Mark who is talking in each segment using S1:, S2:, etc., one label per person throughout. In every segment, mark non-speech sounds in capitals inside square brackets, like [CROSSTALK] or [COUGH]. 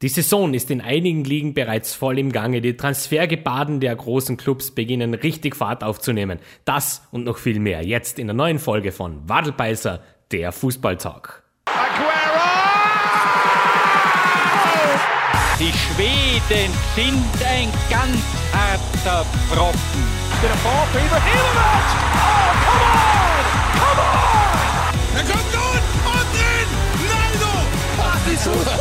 S1: Die Saison ist in einigen Ligen bereits voll im Gange. Die Transfergebaden der großen Clubs beginnen richtig Fahrt aufzunehmen. Das und noch viel mehr jetzt in der neuen Folge von Wadelbeißer, der Fußballtalk.
S2: Die Schweden sind ein ganz harter Brocken.
S3: Der Ball, Oh, du! Das ist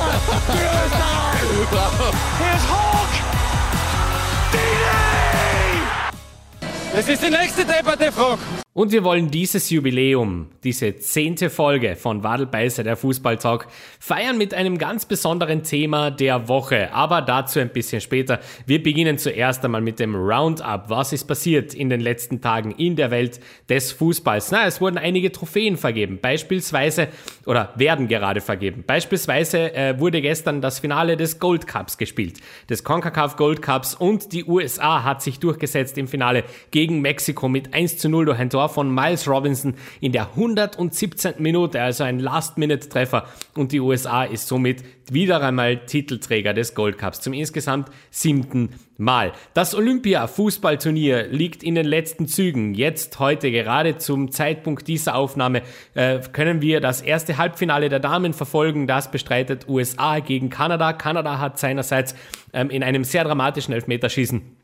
S3: Fußball! Here's Hulk! Dini!
S2: Das ist die nächste Debatte, Frog.
S1: Und wir wollen dieses Jubiläum, diese zehnte Folge von Wadelbeißer der Fußballtalk, feiern mit einem ganz besonderen Thema der Woche. Aber dazu ein bisschen später. Wir beginnen zuerst einmal mit dem Roundup. Was ist passiert in den letzten Tagen in der Welt des Fußballs? Na, es wurden einige Trophäen vergeben. Beispielsweise, oder werden gerade vergeben. Beispielsweise äh, wurde gestern das Finale des Gold Cups gespielt. Des CONCACAF Gold Cups und die USA hat sich durchgesetzt im Finale gegen Mexiko mit 1 zu 0 durch ein Tor von Miles Robinson in der 117. Minute, also ein Last-Minute-Treffer. Und die USA ist somit wieder einmal Titelträger des Gold Cups zum insgesamt siebten Mal. Das Olympia-Fußballturnier liegt in den letzten Zügen. Jetzt, heute, gerade zum Zeitpunkt dieser Aufnahme, äh, können wir das erste Halbfinale der Damen verfolgen. Das bestreitet USA gegen Kanada. Kanada hat seinerseits ähm, in einem sehr dramatischen Elfmeterschießen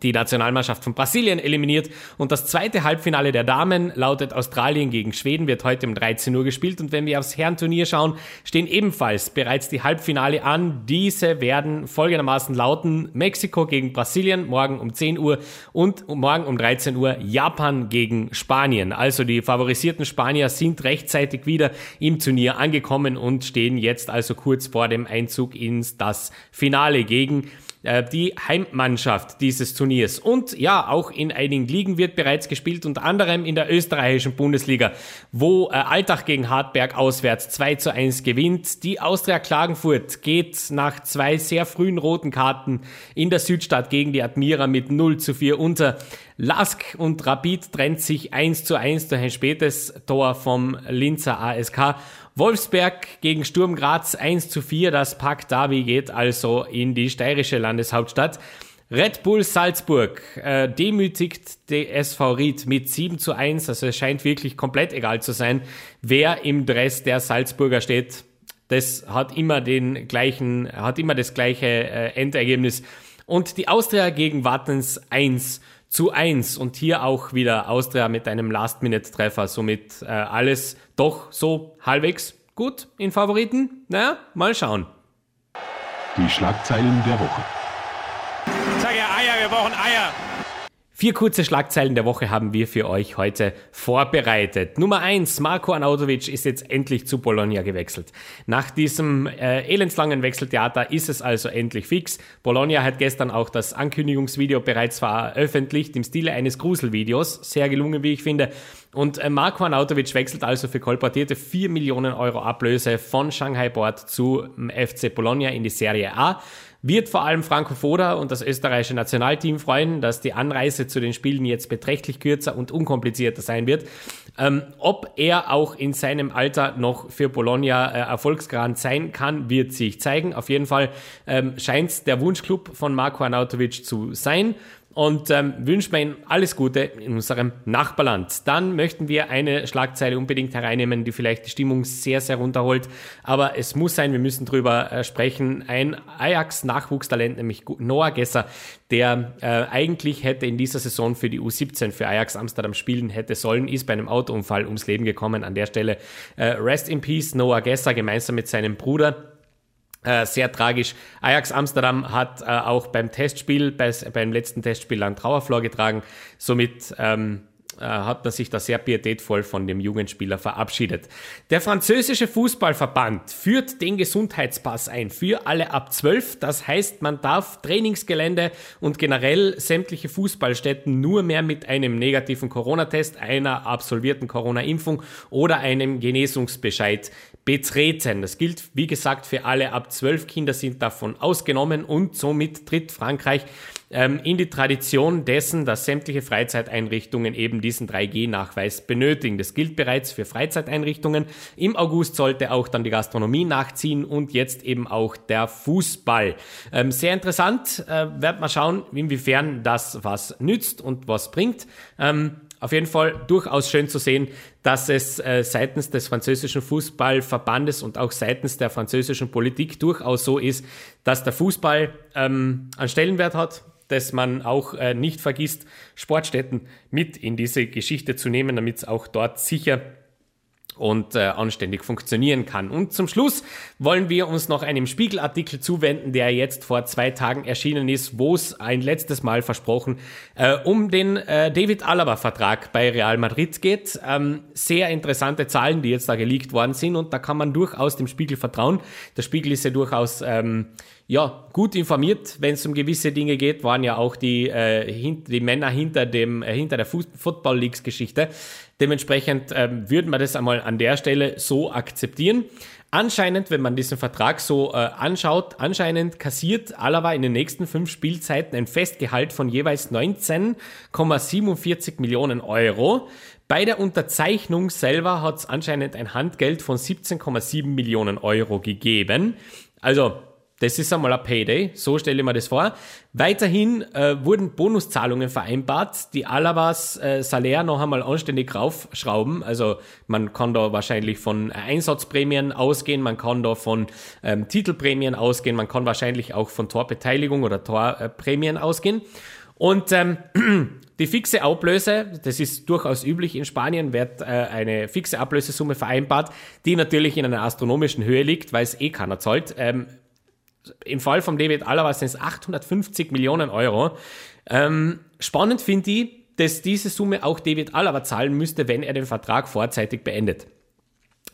S1: die Nationalmannschaft von Brasilien eliminiert. Und das zweite Halbfinale der Damen lautet Australien gegen Schweden, wird heute um 13 Uhr gespielt. Und wenn wir aufs Herrenturnier schauen, stehen ebenfalls bereits die Halbfinale an. Diese werden folgendermaßen lauten Mexiko gegen Brasilien morgen um 10 Uhr und morgen um 13 Uhr Japan gegen Spanien. Also die favorisierten Spanier sind rechtzeitig wieder im Turnier angekommen und stehen jetzt also kurz vor dem Einzug ins das Finale gegen äh, die Heimmannschaft dieses Turniers. Und ja, auch in einigen Ligen wird bereits gespielt, unter anderem in der österreichischen Bundesliga, wo äh, Altach gegen Hartberg auswärts 2 zu 1 gewinnt. Die Austria Klagenfurt geht nach zwei sehr frühen roten Karten in der Südstadt gegen die Admira mit 0 zu 4 unter. Lask und Rapid trennt sich 1 zu 1 durch ein spätes Tor vom Linzer ASK. Wolfsberg gegen Sturm Graz 1 zu 4. Das Pack Derby geht also in die steirische Landeshauptstadt. Red Bull Salzburg äh, demütigt die SV Ried mit 7 zu 1. Also es scheint wirklich komplett egal zu sein, wer im Dress der Salzburger steht. Das hat immer den gleichen, hat immer das gleiche äh, Endergebnis. Und die Austria gegen Wattens 1 zu 1 und hier auch wieder Austria mit einem Last-Minute-Treffer, somit äh, alles doch so halbwegs gut in Favoriten. Naja, mal schauen.
S4: Die Schlagzeilen der Woche.
S3: Sag ja Eier, wir brauchen Eier.
S1: Vier kurze Schlagzeilen der Woche haben wir für euch heute vorbereitet. Nummer eins: Marco Anautovic ist jetzt endlich zu Bologna gewechselt. Nach diesem äh, elendslangen Wechseltheater ist es also endlich fix. Bologna hat gestern auch das Ankündigungsvideo bereits veröffentlicht im Stile eines Gruselvideos. Sehr gelungen, wie ich finde. Und äh, Marco Anautovic wechselt also für kolportierte 4 Millionen Euro Ablöse von Shanghai Board zu FC Bologna in die Serie A wird vor allem Franco Foda und das österreichische Nationalteam freuen, dass die Anreise zu den Spielen jetzt beträchtlich kürzer und unkomplizierter sein wird. Ähm, ob er auch in seinem Alter noch für Bologna äh, erfolgsgarant sein kann, wird sich zeigen. Auf jeden Fall ähm, scheint es der Wunschclub von Marco Arnautovic zu sein und ähm, wünschen wir Ihnen alles Gute in unserem Nachbarland. Dann möchten wir eine Schlagzeile unbedingt hereinnehmen, die vielleicht die Stimmung sehr, sehr runterholt. Aber es muss sein, wir müssen drüber äh, sprechen. Ein Ajax-Nachwuchstalent, nämlich Noah Gesser, der äh, eigentlich hätte in dieser Saison für die U17 für Ajax Amsterdam spielen hätte sollen, ist bei einem Autounfall ums Leben gekommen. An der Stelle äh, Rest in Peace, Noah Gesser gemeinsam mit seinem Bruder. Äh, sehr tragisch. Ajax Amsterdam hat äh, auch beim Testspiel, bei, beim letzten Testspiel einen Trauerflor getragen. Somit ähm, äh, hat man sich da sehr pietätvoll von dem Jugendspieler verabschiedet. Der französische Fußballverband führt den Gesundheitspass ein für alle ab 12. Das heißt, man darf Trainingsgelände und generell sämtliche Fußballstätten nur mehr mit einem negativen Corona-Test, einer absolvierten Corona-Impfung oder einem Genesungsbescheid betreten. Das gilt, wie gesagt, für alle ab 12 Kinder sind davon ausgenommen und somit tritt Frankreich ähm, in die Tradition dessen, dass sämtliche Freizeiteinrichtungen eben diesen 3G-Nachweis benötigen. Das gilt bereits für Freizeiteinrichtungen. Im August sollte auch dann die Gastronomie nachziehen und jetzt eben auch der Fußball. Ähm, sehr interessant, äh, werden wir schauen, inwiefern das was nützt und was bringt. Ähm, auf jeden Fall durchaus schön zu sehen, dass es äh, seitens des französischen Fußballverbandes und auch seitens der französischen Politik durchaus so ist, dass der Fußball ähm, einen Stellenwert hat, dass man auch äh, nicht vergisst, Sportstätten mit in diese Geschichte zu nehmen, damit es auch dort sicher und äh, anständig funktionieren kann. Und zum Schluss wollen wir uns noch einem Spiegelartikel zuwenden, der jetzt vor zwei Tagen erschienen ist, wo es ein letztes Mal versprochen äh, um den äh, David Alaba-Vertrag bei Real Madrid geht. Ähm, sehr interessante Zahlen, die jetzt da geleakt worden sind und da kann man durchaus dem Spiegel vertrauen. Der Spiegel ist ja durchaus ähm, ja, gut informiert, wenn es um gewisse Dinge geht, waren ja auch die, äh, hint, die Männer hinter, dem, äh, hinter der Football Leagues Geschichte. Dementsprechend ähm, würden wir das einmal an der Stelle so akzeptieren. Anscheinend, wenn man diesen Vertrag so äh, anschaut, anscheinend kassiert Alava in den nächsten fünf Spielzeiten ein Festgehalt von jeweils 19,47 Millionen Euro. Bei der Unterzeichnung selber hat es anscheinend ein Handgeld von 17,7 Millionen Euro gegeben. Also das ist einmal ein Payday, so stelle ich mir das vor. Weiterhin äh, wurden Bonuszahlungen vereinbart, die Alabas äh, Salär noch einmal anständig raufschrauben. Also man kann da wahrscheinlich von Einsatzprämien ausgehen, man kann da von ähm, Titelprämien ausgehen, man kann wahrscheinlich auch von Torbeteiligung oder Torprämien ausgehen. Und ähm, [CLEARS THROAT] die fixe Ablöse, das ist durchaus üblich in Spanien, wird äh, eine fixe Ablösesumme vereinbart, die natürlich in einer astronomischen Höhe liegt, weil es eh keiner zahlt. Ähm, im Fall von David Alaba sind es 850 Millionen Euro. Ähm, spannend finde ich, dass diese Summe auch David Alaba zahlen müsste, wenn er den Vertrag vorzeitig beendet.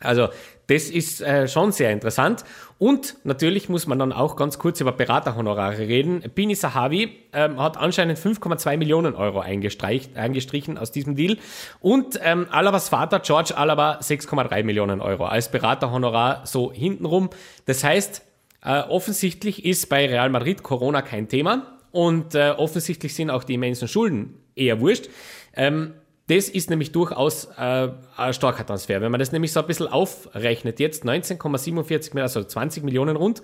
S1: Also das ist äh, schon sehr interessant. Und natürlich muss man dann auch ganz kurz über Beraterhonorare reden. Bini Sahavi ähm, hat anscheinend 5,2 Millionen Euro eingestrichen aus diesem Deal. Und ähm, Alabas Vater George Alaba 6,3 Millionen Euro als Beraterhonorar so hintenrum. Das heißt, äh, offensichtlich ist bei Real Madrid Corona kein Thema und äh, offensichtlich sind auch die immensen Schulden eher wurscht. Ähm, das ist nämlich durchaus äh, ein starker Transfer. Wenn man das nämlich so ein bisschen aufrechnet, jetzt 19,47 Millionen, also 20 Millionen rund,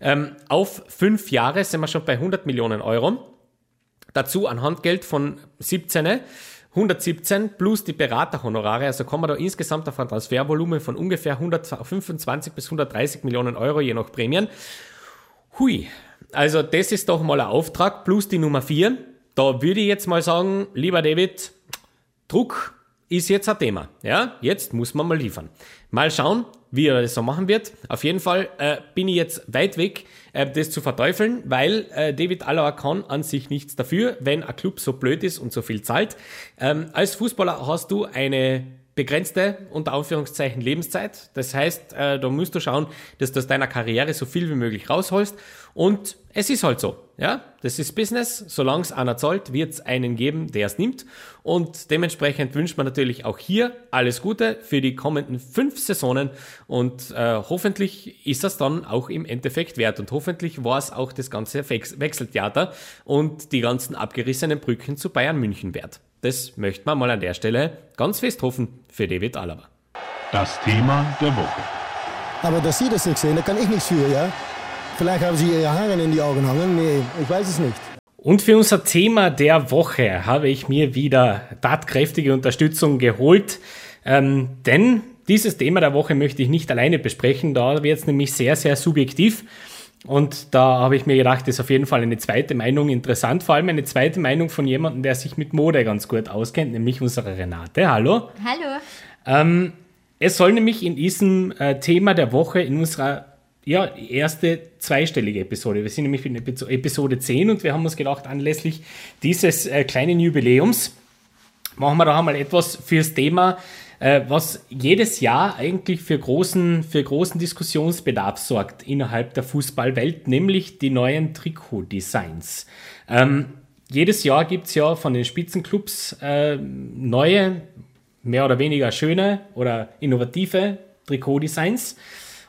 S1: ähm, auf fünf Jahre sind wir schon bei 100 Millionen Euro. Dazu ein Handgeld von 17. 117 plus die Beraterhonorare, also kommen wir da insgesamt auf ein Transfervolumen von ungefähr 125 bis 130 Millionen Euro je nach Prämien. Hui, also das ist doch mal ein Auftrag plus die Nummer 4. Da würde ich jetzt mal sagen, lieber David, Druck ist jetzt ein Thema. Ja, jetzt muss man mal liefern. Mal schauen, wie er das so machen wird. Auf jeden Fall äh, bin ich jetzt weit weg, äh, das zu verteufeln, weil äh, David Alaba kann an sich nichts dafür, wenn ein Club so blöd ist und so viel zahlt. Ähm, als Fußballer hast du eine begrenzte, unter Anführungszeichen, Lebenszeit. Das heißt, äh, da musst du schauen, dass du aus deiner Karriere so viel wie möglich rausholst. Und es ist halt so. Ja, das ist Business. Solange es einer zahlt, wird es einen geben, der es nimmt. Und dementsprechend wünscht man natürlich auch hier alles Gute für die kommenden fünf Saisonen. Und äh, hoffentlich ist das dann auch im Endeffekt wert. Und hoffentlich war es auch das ganze Wechseltheater und die ganzen abgerissenen Brücken zu Bayern München wert. Das möchte man mal an der Stelle ganz fest hoffen für David Alaba.
S4: Das Thema der Woche.
S5: Aber dass Sie das nicht sehen, da kann ich nichts für, ja? Vielleicht haben Sie Ihre Haare in die Augen hangen. Nee, ich weiß es nicht.
S1: Und für unser Thema der Woche habe ich mir wieder tatkräftige Unterstützung geholt. Ähm, denn dieses Thema der Woche möchte ich nicht alleine besprechen. Da wird es nämlich sehr, sehr subjektiv. Und da habe ich mir gedacht, das ist auf jeden Fall eine zweite Meinung interessant. Vor allem eine zweite Meinung von jemandem, der sich mit Mode ganz gut auskennt, nämlich unsere Renate. Hallo.
S6: Hallo.
S1: Ähm, es soll nämlich in diesem äh, Thema der Woche in unserer ja, erste zweistellige Episode. Wir sind nämlich in Episode 10 und wir haben uns gedacht, anlässlich dieses äh, kleinen Jubiläums machen wir da einmal etwas fürs Thema äh, was jedes Jahr eigentlich für großen, für großen Diskussionsbedarf sorgt innerhalb der Fußballwelt, nämlich die neuen Trikotdesigns. Ähm, jedes Jahr gibt es ja von den Spitzenclubs äh, neue, mehr oder weniger schöne oder innovative Trikotdesigns.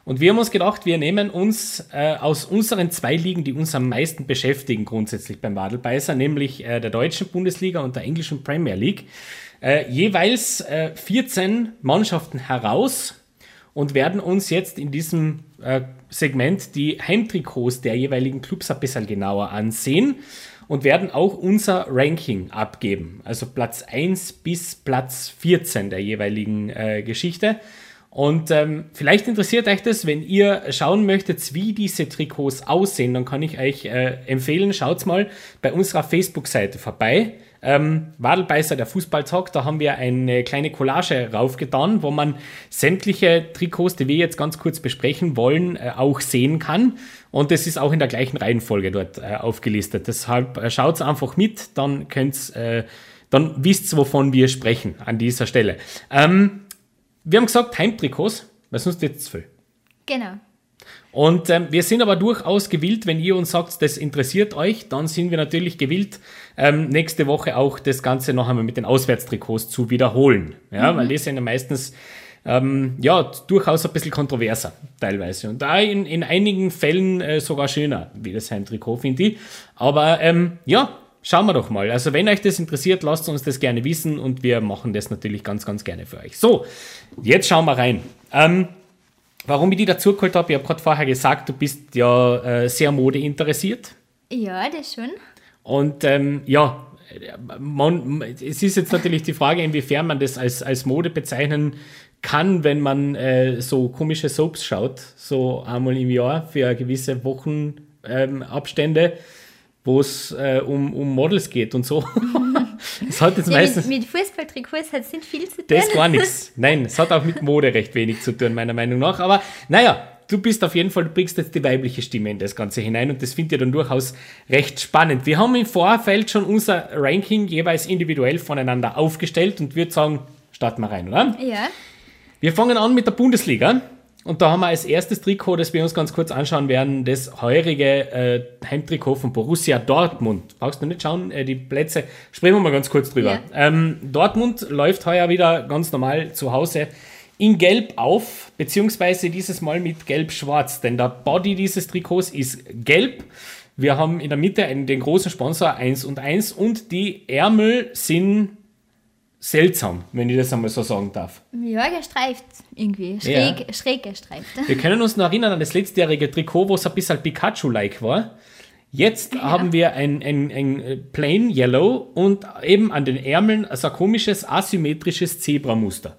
S1: Und wir haben uns gedacht, wir nehmen uns äh, aus unseren zwei Ligen, die uns am meisten beschäftigen, grundsätzlich beim Wadelbeißer, nämlich äh, der deutschen Bundesliga und der englischen Premier League, äh, jeweils äh, 14 Mannschaften heraus und werden uns jetzt in diesem äh, Segment die Heimtrikots der jeweiligen Clubs ein bisschen genauer ansehen und werden auch unser Ranking abgeben. Also Platz 1 bis Platz 14 der jeweiligen äh, Geschichte. Und ähm, vielleicht interessiert euch das, wenn ihr schauen möchtet, wie diese Trikots aussehen, dann kann ich euch äh, empfehlen, schaut mal bei unserer Facebook-Seite vorbei. Ähm, Wadelbeißer, der Fußballtalk, da haben wir eine kleine Collage raufgetan, wo man sämtliche Trikots, die wir jetzt ganz kurz besprechen wollen, äh, auch sehen kann. Und das ist auch in der gleichen Reihenfolge dort äh, aufgelistet. Deshalb äh, schaut einfach mit, dann könnt's, äh, dann wisst wovon wir sprechen an dieser Stelle. Ähm, wir haben gesagt Heimtrikots, weil sonst jetzt zu viel.
S6: Genau.
S1: Und ähm, wir sind aber durchaus gewillt, wenn ihr uns sagt, das interessiert euch, dann sind wir natürlich gewillt, ähm, nächste Woche auch das Ganze noch einmal mit den Auswärtstrikots zu wiederholen. Ja, weil die sind ja meistens ähm, ja, durchaus ein bisschen kontroverser teilweise. Und da in, in einigen Fällen äh, sogar schöner wie das Heimtrikot, finde ich. Aber ähm, ja, schauen wir doch mal. Also wenn euch das interessiert, lasst uns das gerne wissen und wir machen das natürlich ganz, ganz gerne für euch. So, jetzt schauen wir rein. Ähm, warum ich die dazu geholt habe, ich habe gerade vorher gesagt, du bist ja äh, sehr modeinteressiert.
S6: Ja, das schon.
S1: Und ähm, ja, man, es ist jetzt natürlich die Frage, inwiefern man das als, als Mode bezeichnen kann, wenn man äh, so komische Soaps schaut, so einmal im Jahr für gewisse Wochenabstände, wo es äh, um, um Models geht und so. [LAUGHS] Es hat jetzt
S6: Ja,
S1: meistens
S6: mit, mit Fußballtrikots hat es nicht viel zu tun.
S1: das gar nichts. [LAUGHS] Nein, es hat auch mit Mode recht wenig zu tun, meiner Meinung nach. Aber naja, du bist auf jeden Fall, du bringst jetzt die weibliche Stimme in das Ganze hinein und das finde ich dann durchaus recht spannend. Wir haben im Vorfeld schon unser Ranking jeweils individuell voneinander aufgestellt und würde sagen, starten wir rein, oder?
S6: Ja,
S1: Wir fangen an mit der Bundesliga. Und da haben wir als erstes Trikot, das wir uns ganz kurz anschauen werden, das heurige äh, Heimtrikot von Borussia Dortmund. Brauchst du nicht schauen, äh, die Plätze, sprechen wir mal ganz kurz drüber.
S6: Ja.
S1: Ähm, Dortmund läuft heuer wieder ganz normal zu Hause in Gelb auf, beziehungsweise dieses Mal mit Gelb-Schwarz, denn der Body dieses Trikots ist gelb. Wir haben in der Mitte einen, den großen Sponsor 1 und 1 und die Ärmel sind seltsam, wenn ich das einmal so sagen darf.
S6: ja, gestreift irgendwie.
S1: Ja.
S6: Schräg, schräg gestreift.
S1: Wir können uns noch erinnern an das letztjährige Trikot, wo es ein bisschen Pikachu-like war. Jetzt haben wir ein, ein, ein äh, Plain Yellow und eben an den Ärmeln so ein komisches asymmetrisches Zebramuster.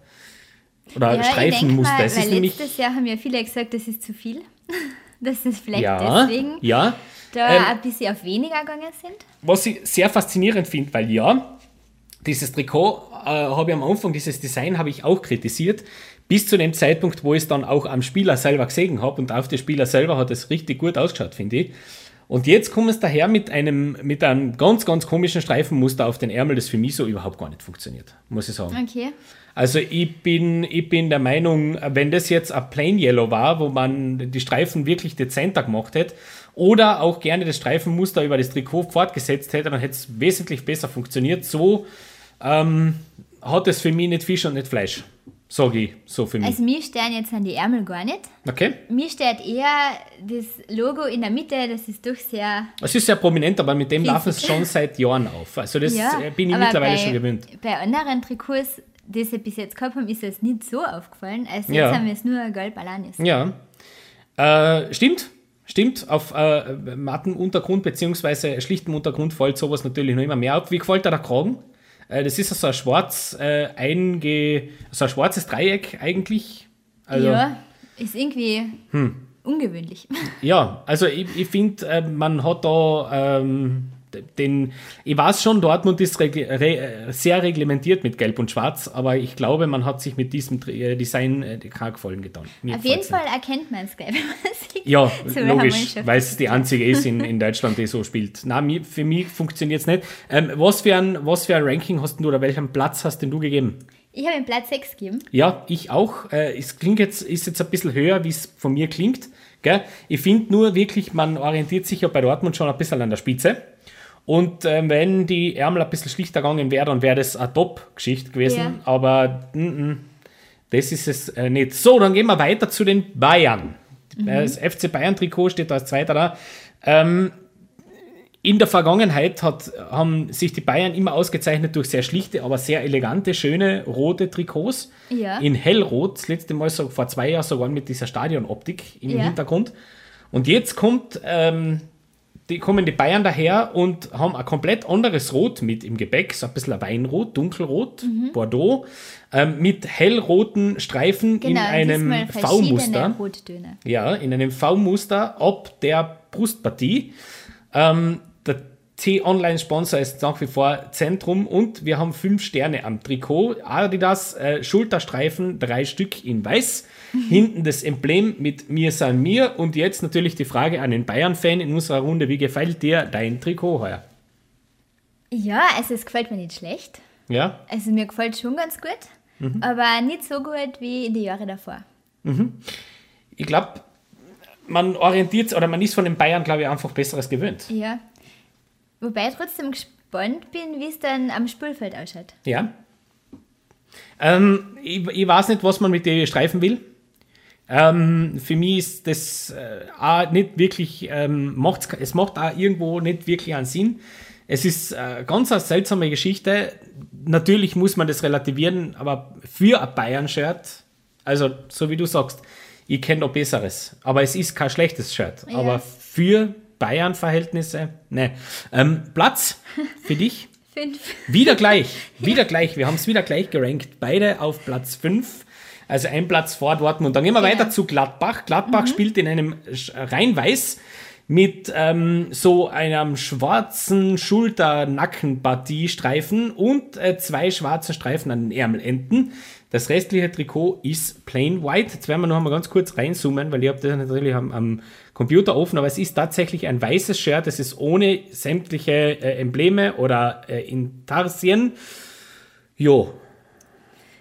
S1: Oder
S6: Ja,
S1: Streifenmuster.
S6: Ich
S1: Es ist
S6: mal, weil letztes Jahr haben ja viele gesagt, das ist zu viel. [LAUGHS] Dass es vielleicht
S1: Ja,
S6: deswegen
S1: ja.
S6: da
S1: Ähm,
S6: ein bisschen auf weniger gegangen sind.
S1: Was ich sehr faszinierend finde, weil ja, dieses Trikot äh, habe ich am Anfang, dieses Design habe ich auch kritisiert, bis zu dem Zeitpunkt, wo ich es dann auch am Spieler selber gesehen habe und auf den Spieler selber hat es richtig gut ausgeschaut, finde ich. Und jetzt kommen es daher mit einem, mit einem ganz, ganz komischen Streifenmuster auf den Ärmel, das für mich so überhaupt gar nicht funktioniert, muss ich sagen.
S6: Okay.
S1: Also ich bin, ich bin der Meinung, wenn das jetzt ein Plain Yellow war, wo man die Streifen wirklich dezenter gemacht hätte, oder auch gerne das Streifenmuster über das Trikot fortgesetzt hätte, dann hätte es wesentlich besser funktioniert. So ähm, hat es für mich nicht Fisch und nicht Fleisch. Sag ich so für mich.
S6: Also mir stehen jetzt an die Ärmel gar nicht.
S1: Okay?
S6: Mir steht eher das Logo in der Mitte, das ist doch sehr.
S1: Es ist sehr prominent, aber mit dem laufen es schon seit Jahren auf. Also das
S6: ja,
S1: äh, bin ich mittlerweile
S6: bei,
S1: schon gewöhnt.
S6: Bei anderen Trikots, die sie bis jetzt gehabt haben, ist es nicht so aufgefallen. Also
S1: Ja.
S6: jetzt haben wir es nur gelb allein ist.
S1: Ja. Äh, stimmt. Stimmt, auf äh, matten Untergrund bzw. schlichtem Untergrund fällt sowas natürlich noch immer mehr auf. Wie gefällt dir der Kragen? Äh, das ist so ein schwarz äh, einge, so ein schwarzes Dreieck eigentlich. Also, Hm.
S6: ja, ist irgendwie ungewöhnlich.
S1: Ja, also ich, ich finde, äh, man hat da ähm, den, ich weiß schon, Dortmund ist regl re sehr reglementiert mit Gelb und Schwarz, aber ich glaube, man hat sich mit diesem äh, Design äh, keinen Gefallen getan. Mir
S6: Auf jeden
S1: gefällt's nicht.
S6: Fall erkennt [LAUGHS] man es man sieht.
S1: Ja,
S6: welcher
S1: logisch, weil es die einzige ist in, [LAUGHS] in Deutschland, die so spielt. Mir, für mich funktioniert es nicht. Ähm, was, für ein, was für ein Ranking hast du oder welchen Platz hast denn du gegeben?
S6: Ich habe ihm Platz 6 gegeben.
S1: Ja, ich auch. Äh, es klingt jetzt, ist jetzt ein bisschen höher, wie es von mir klingt. Gell? Ich finde nur wirklich, man orientiert sich ja bei Dortmund schon ein bisschen an der Spitze. Und ähm, wenn die Ärmel ein bisschen schlichter gegangen wäre, dann wäre das eine Top-Geschichte gewesen.
S6: Ja.
S1: Aber mm, mm, Das ist es äh, nicht. So, dann gehen wir weiter zu den Bayern. Äh, Das FC Bayern-Trikot steht da als zweiter da. Ähm, in der Vergangenheit hat, haben sich die Bayern immer ausgezeichnet durch sehr schlichte, aber sehr elegante, schöne rote Trikots.
S6: Ja.
S1: In hellrot, das letzte Mal so vor zwei Jahren sogar mit dieser Stadionoptik im
S6: Ja.
S1: Hintergrund. Und jetzt kommt, ähm, die, kommen die Bayern daher und haben ein komplett anderes Rot mit im Gepäck, so ein bisschen ein Weinrot, dunkelrot,
S6: Mhm.
S1: Bordeaux, ähm, mit hellroten Streifen in
S6: Genau,
S1: einem
S6: diesmal verschiedene
S1: V-Muster. Ja, in einem V-Muster ab der Brustpartie. Ähm, der T-Online-Sponsor ist nach wie vor Zentrum und wir haben fünf Sterne am Trikot. Adidas äh, Schulterstreifen, drei Stück in weiß. Hinten das Emblem mit Mir san mir. Und jetzt natürlich die Frage an den Bayern-Fan in unserer Runde: Wie gefällt dir dein Trikot heuer?
S6: Ja, also es gefällt mir nicht schlecht.
S1: Ja?
S6: Also mir gefällt schon ganz gut,
S1: Mhm.
S6: aber nicht so gut wie in den Jahren davor.
S1: Ich glaube, man orientiert oder man ist von den Bayern, glaube ich, einfach Besseres gewöhnt.
S6: Ja. Wobei ich trotzdem gespannt bin, wie es dann am Spielfeld ausschaut.
S1: Ja. Ähm, ich, ich weiß nicht, was man mit den Streifen will. Ähm, für mich ist das äh, auch nicht wirklich, ähm, macht's, es macht auch irgendwo nicht wirklich einen Sinn. Es ist äh, ganz eine seltsame Geschichte. Natürlich muss man das relativieren, aber für ein Bayern-Shirt, also so wie du sagst, ich kenne noch Besseres. Aber es ist kein schlechtes Shirt.
S6: Ja.
S1: Aber für Bayern-Verhältnisse, ne. Ähm, Platz für dich? [LAUGHS]
S6: Fünf.
S1: Wieder gleich, [LAUGHS] wieder gleich. Wir haben es wieder gleich gerankt. Beide auf Platz 5. Also ein Platz vor Dortmund. Dann gehen wir
S6: Genau.
S1: weiter zu Gladbach. Gladbach spielt in einem rein weiß mit ähm, so einem schwarzen Schulter-Nackenpartie-Streifen und äh, zwei schwarzen Streifen an den Ärmelenden. Das restliche Trikot ist plain white. Jetzt werden wir noch einmal ganz kurz reinzoomen, weil ich habe das natürlich am, am Computer offen, aber es ist tatsächlich ein weißes Shirt. Es ist ohne sämtliche äh, Embleme oder äh, Intarsien. Jo.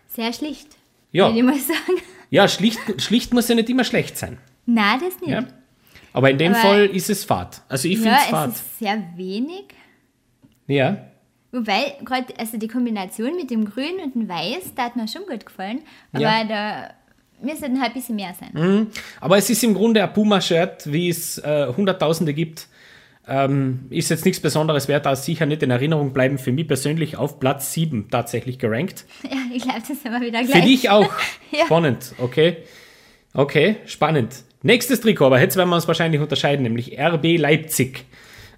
S6: Sehr schlicht.
S1: Ja.
S6: Ich mal sagen.
S1: Ja, schlicht, schlicht muss ja nicht immer schlecht sein.
S6: Nein, das nicht.
S1: Ja? Aber in dem
S6: Aber-
S1: Fall ist es Fahrt. Also ich finde
S6: ja
S1: es
S6: es
S1: Fahrt.
S6: ist sehr wenig.
S1: Ja.
S6: Wobei, gerade also die Kombination mit dem Grün und dem Weiß, da hat mir schon gut gefallen. Aber
S1: Ja.
S6: da müsste halt ein bisschen mehr sein.
S1: Aber es ist im Grunde ein Puma-Shirt, wie es äh, Hunderttausende gibt. Ähm, ist jetzt nichts Besonderes, wird da sicher nicht in Erinnerung bleiben. Für mich persönlich auf Platz 7 tatsächlich gerankt. [LAUGHS]
S6: Ja, ich glaube, das sind wir wieder gleich.
S1: Für dich auch. [LAUGHS]
S6: Ja.
S1: Spannend, okay. Okay, spannend. Nächstes Trikot, aber jetzt werden wir uns wahrscheinlich unterscheiden, nämlich RB Leipzig.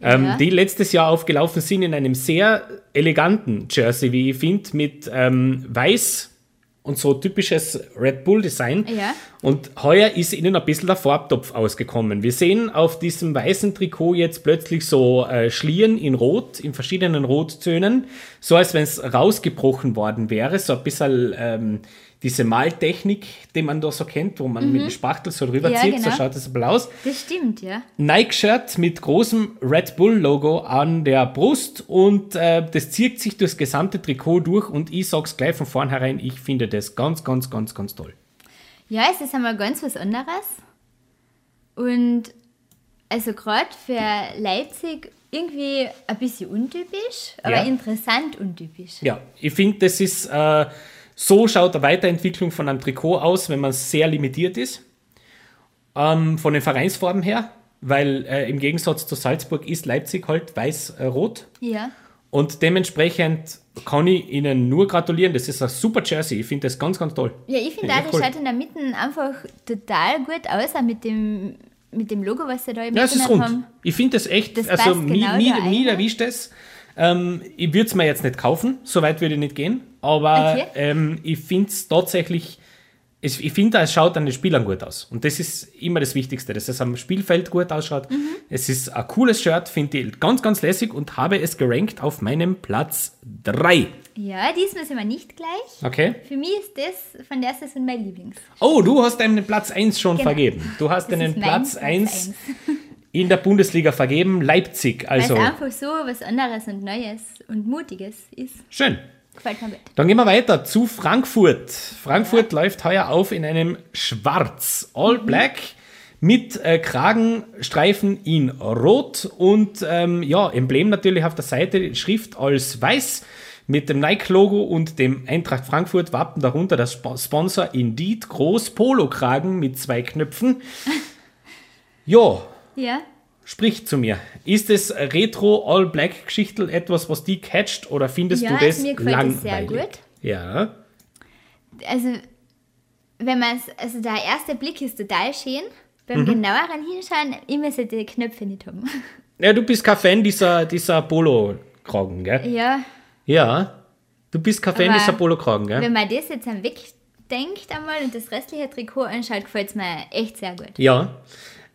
S1: Ähm,
S6: Ja.
S1: die letztes Jahr aufgelaufen sind in einem sehr eleganten Jersey, wie ich finde, mit ähm, weiß und so typisches Red Bull-Design.
S6: Ja.
S1: Und heuer ist ihnen ein bisschen der Farbtopf ausgekommen. Wir sehen auf diesem weißen Trikot jetzt plötzlich so äh, Schlieren in Rot, in verschiedenen Rottönen, so als wenn es rausgebrochen worden wäre, so ein bisschen ähm, diese Maltechnik, die man da so kennt, wo man mit dem Spachtel so drüber
S6: Mhm. Ja,
S1: zieht, so
S6: genau.
S1: schaut es ein bisschen aus.
S6: Das stimmt, ja.
S1: Nike-Shirt mit großem Red Bull-Logo an der Brust und äh, das zieht sich durchs gesamte Trikot durch und ich sag's gleich von vornherein, ich finde das ganz, ganz, ganz, ganz toll.
S6: Ja, es ist einmal ganz was anderes. Und also gerade für Leipzig irgendwie ein bisschen untypisch, aber
S1: Ja.
S6: interessant untypisch.
S1: Ja, ich finde, das ist, äh, so schaut eine Weiterentwicklung von einem Trikot aus, wenn man sehr limitiert ist. Ähm, von den Vereinsfarben her, weil äh, im Gegensatz zu Salzburg ist Leipzig halt weiß-rot.
S6: Ja.
S1: und dementsprechend kann ich Ihnen nur gratulieren. Das ist ein super Jersey. Ich finde das ganz, ganz toll.
S6: Ja, ich finde
S1: Ja,
S6: auch, das
S1: cool.
S6: schaut in der Mitte einfach total gut aus, auch mit dem, mit dem Logo, was sie da eben
S1: Ja, es ist rund.
S6: haben.
S1: Ich finde das echt,
S6: Das
S1: also
S6: genau
S1: mi,
S6: da
S1: mi
S6: rein.
S1: erwischt es. Ähm, ich würde es mir jetzt nicht kaufen, so weit würde ich nicht gehen, aber
S6: Okay.
S1: ähm, ich finde es tatsächlich, ich finde, es schaut an den Spielern gut aus. Und das ist immer das Wichtigste, dass es am Spielfeld gut ausschaut.
S6: Mhm.
S1: Es ist ein cooles Shirt, finde ich ganz, ganz lässig und habe es gerankt auf meinem Platz 3.
S6: Ja, diesmal sind wir nicht gleich.
S1: Okay.
S6: Für mich ist das von der Saison mein Lieblings.
S1: Oh, du hast deinen Platz 1 schon
S6: Genau.
S1: vergeben. Du hast
S6: Das
S1: deinen Platz
S6: Platz
S1: 1
S6: eins. [LAUGHS]
S1: in der Bundesliga vergeben, Leipzig.
S6: Weil
S1: Also
S6: es einfach so was anderes und Neues und Mutiges ist.
S1: schön.
S6: Gefällt mir gut.
S1: Dann gehen wir weiter zu Frankfurt. Frankfurt läuft heuer auf in einem Schwarz, All Black, mit äh, Kragenstreifen in Rot und ähm, ja, Emblem natürlich auf der Seite, Schrift als Weiß mit dem Nike-Logo und dem Eintracht Frankfurt-Wappen darunter das Sp- Sponsor Indeed Groß Polo-Kragen mit zwei Knöpfen. [LAUGHS] Ja,
S6: Ja.
S1: Sprich zu mir. Ist es Retro All Black Geschichtel etwas, was die catcht oder findest
S6: Ja,
S1: du das
S6: mir gefällt
S1: langweilig?
S6: das sehr gut.
S1: Ja.
S6: Also, wenn man es, also der erste Blick ist total schön. Beim
S1: Mhm.
S6: genaueren Hinschauen, immer so die Knöpfe nicht haben.
S1: Ja, du bist kein Fan dieser, dieser Polo-Kragen, gell?
S6: Ja,
S1: Ja. Du bist kein Fan
S6: Aber
S1: dieser Polo-Kragen, gell?
S6: wenn man das jetzt am wegdenkt einmal und das restliche Trikot anschaut, gefällt es mir echt sehr gut.
S1: Ja.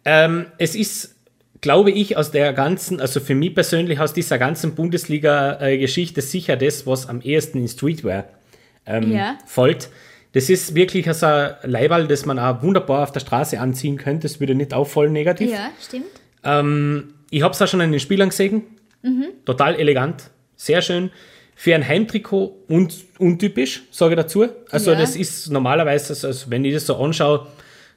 S1: Ähm, es ist, glaube ich, aus der ganzen, also für mich persönlich aus dieser ganzen Bundesliga-Geschichte sicher das, was am ehesten in Streetwear ähm,
S6: Ja.
S1: folgt. Das ist wirklich also ein Leiberl, das man auch wunderbar auf der Straße anziehen könnte. Das würde nicht auffallen negativ.
S6: Ja, stimmt.
S1: Ähm, ich habe es auch schon an den Spielern gesehen. Total elegant, sehr schön. Für ein Heimtrikot und untypisch, sage ich dazu. Also
S6: Ja.
S1: das ist normalerweise, also, also wenn ich das so anschaue,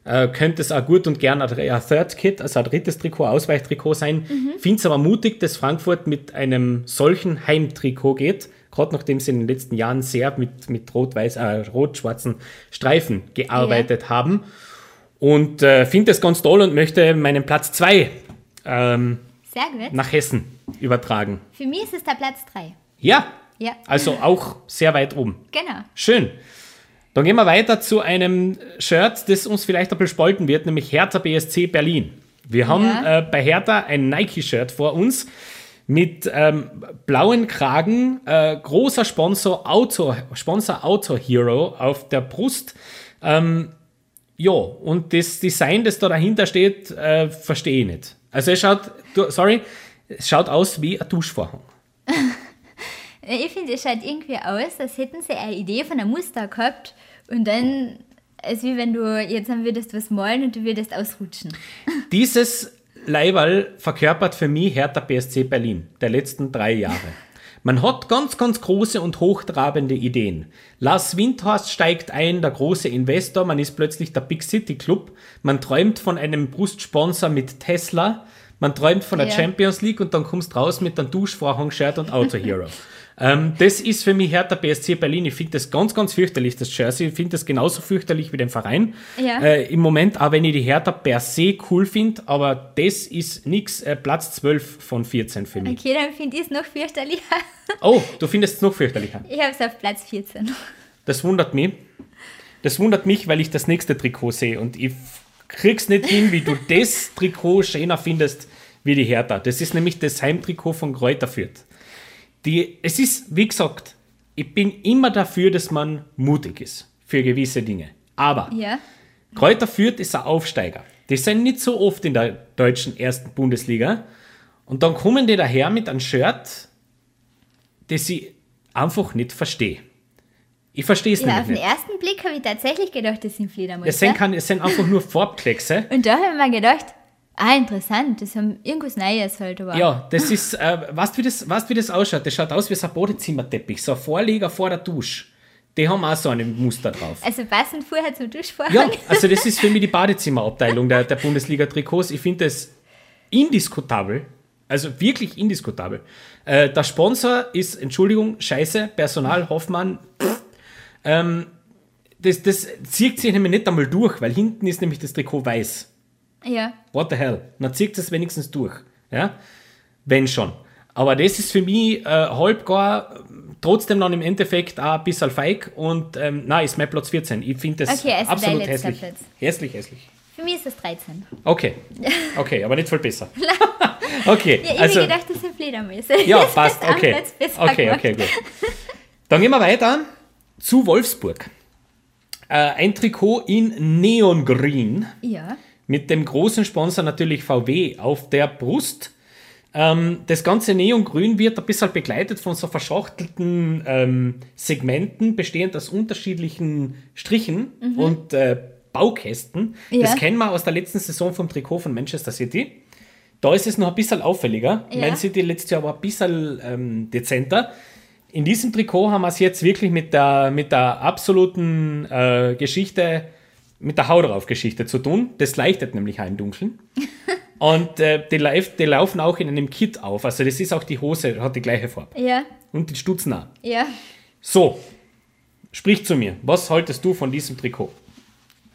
S1: äh, könnte es auch gut und gern ein, Third Kit, also ein drittes Trikot, Ausweichtrikot sein. Finde es aber mutig, dass Frankfurt mit einem solchen Heimtrikot geht, gerade nachdem sie in den letzten Jahren sehr mit, mit rot-weiß, äh, rot-schwarzen Streifen gearbeitet haben. Und äh, finde das ganz toll und möchte meinen Platz 2 ähm, nach Hessen übertragen.
S6: Für mich ist es der Platz 3.
S1: Ja,
S6: Ja,
S1: also auch sehr weit oben.
S6: genau.
S1: Schön. Dann gehen wir weiter zu einem Shirt, das uns vielleicht ein bisschen spalten wird, nämlich Hertha BSC Berlin. Wir haben
S6: Ja.
S1: äh, bei Hertha ein Nike-Shirt vor uns mit ähm, blauen Kragen, äh, großer Sponsor Auto, Sponsor Auto Hero auf der Brust. Ähm, ja, und das Design, das da dahinter steht, äh, verstehe ich nicht. Also es schaut, du, sorry, es schaut aus wie ein Duschvorhang. [LAUGHS]
S6: Ich finde, es schaut irgendwie aus, als hätten sie eine Idee von einem Muster gehabt und dann, als wie wenn du jetzt dann würdest was malen und du würdest ausrutschen. [LAUGHS]
S1: Dieses Leiberl verkörpert für mich Hertha BSC Berlin der letzten drei Jahre. Man hat ganz, ganz große und hochtrabende Ideen. Lars Windhorst steigt ein, der große Investor, man ist plötzlich der Big City Club. Man träumt von einem Brustsponsor mit Tesla. Man träumt von der
S6: Ja.
S1: Champions League und dann kommst raus mit einem Duschvorhang-Shirt und [LAUGHS] Auto Hero. Ähm, das ist für mich Hertha BSC Berlin. Ich finde das ganz, ganz fürchterlich, das Jersey. Ich finde das genauso fürchterlich wie den Verein.
S6: Ja.
S1: Äh, Im Moment, auch wenn ich die Hertha per se cool finde, aber das ist nix. Äh, Platz 12 von 14 für mich.
S6: Okay, dann finde ich es noch fürchterlicher.
S1: Oh, du findest es noch fürchterlicher.
S6: Ich habe es auf Platz 14.
S1: Das wundert mich. Das wundert mich, weil ich das nächste Trikot sehe und ich krieg's nicht hin, wie du [LAUGHS] das Trikot schöner findest wie die Hertha. Das ist nämlich das Heimtrikot von Kräuter Fürth. Die, es ist, wie gesagt, ich bin immer dafür, dass man mutig ist für gewisse Dinge. Aber
S6: Ja.
S1: Kräuter Fürth ist ein Aufsteiger. Die sind nicht so oft in der deutschen ersten Bundesliga. Und dann kommen die daher mit einem Shirt, das ich einfach nicht verstehe. Ich verstehe es
S6: Ja, auf
S1: nämlich
S6: den
S1: nicht.
S6: ersten Blick habe ich tatsächlich gedacht, das sind Fledermäuse.
S1: Es sind, es sind einfach nur Farbkleckse.
S6: Und da habe ich mir gedacht, ah, interessant, das haben irgendwas Neues halt. Aber
S1: Ja, das ist, äh, weißt du, wie das, weißt, wie das ausschaut? Das schaut aus wie so ein Badezimmerteppich, so ein Vorleger vor der Dusche. Die haben auch so ein Muster drauf.
S6: Also passend vorher zum Duschvorhang.
S1: Ja, also das [LAUGHS] ist für mich die Badezimmerabteilung der, der Bundesliga-Trikots. Ich finde das indiskutabel, also wirklich indiskutabel. Äh, der Sponsor ist, Entschuldigung, scheiße, Personal Hoffmann. Pff, ähm, das, das zieht sich nämlich nicht einmal durch, weil hinten ist nämlich das Trikot weiß.
S6: Ja.
S1: What the hell? Na zieht es wenigstens durch. Ja? Wenn schon. Aber das ist für mich äh, halbgar, trotzdem dann im Endeffekt auch ein bisschen feig und ähm, nein, ist mein Platz 14. Ich finde das
S6: Okay, also
S1: absolut hässlich.
S6: Platz.
S1: Hässlich, hässlich.
S6: Für mich ist es 13.
S1: Okay. Okay, aber nicht viel besser. okay, [LAUGHS]
S6: Ja, ich
S1: also.
S6: habe gedacht, [LAUGHS] das sind Fledermäuse.
S1: Ja,
S6: Das
S1: passt, okay. Okay, okay, gut. Dann gehen wir weiter zu Wolfsburg. Äh, ein Trikot in Neon
S6: Ja.
S1: Mit dem großen Sponsor natürlich VW auf der Brust. Ähm, das ganze Neongrün wird ein bisschen begleitet von so verschachtelten ähm, Segmenten, bestehend aus unterschiedlichen Strichen und äh, Baukästen.
S6: Ja.
S1: Das kennen wir aus der letzten Saison vom Trikot von Manchester City. Da ist es noch ein bisschen auffälliger.
S6: Ja.
S1: Man City letztes Jahr war ein bisschen ähm, dezenter. In diesem Trikot haben wir es jetzt wirklich mit der, mit der absoluten äh, Geschichte, mit der Haut drauf Geschichte zu tun. Das leuchtet nämlich auch im Dunkeln. [LAUGHS] Und äh, die, lauf, die laufen auch in einem Kit auf. Also das ist auch die Hose, hat die gleiche Farbe.
S6: Ja,
S1: Und die Stutzen auch.
S6: ja.
S1: So, sprich zu mir. Was haltest du von diesem Trikot?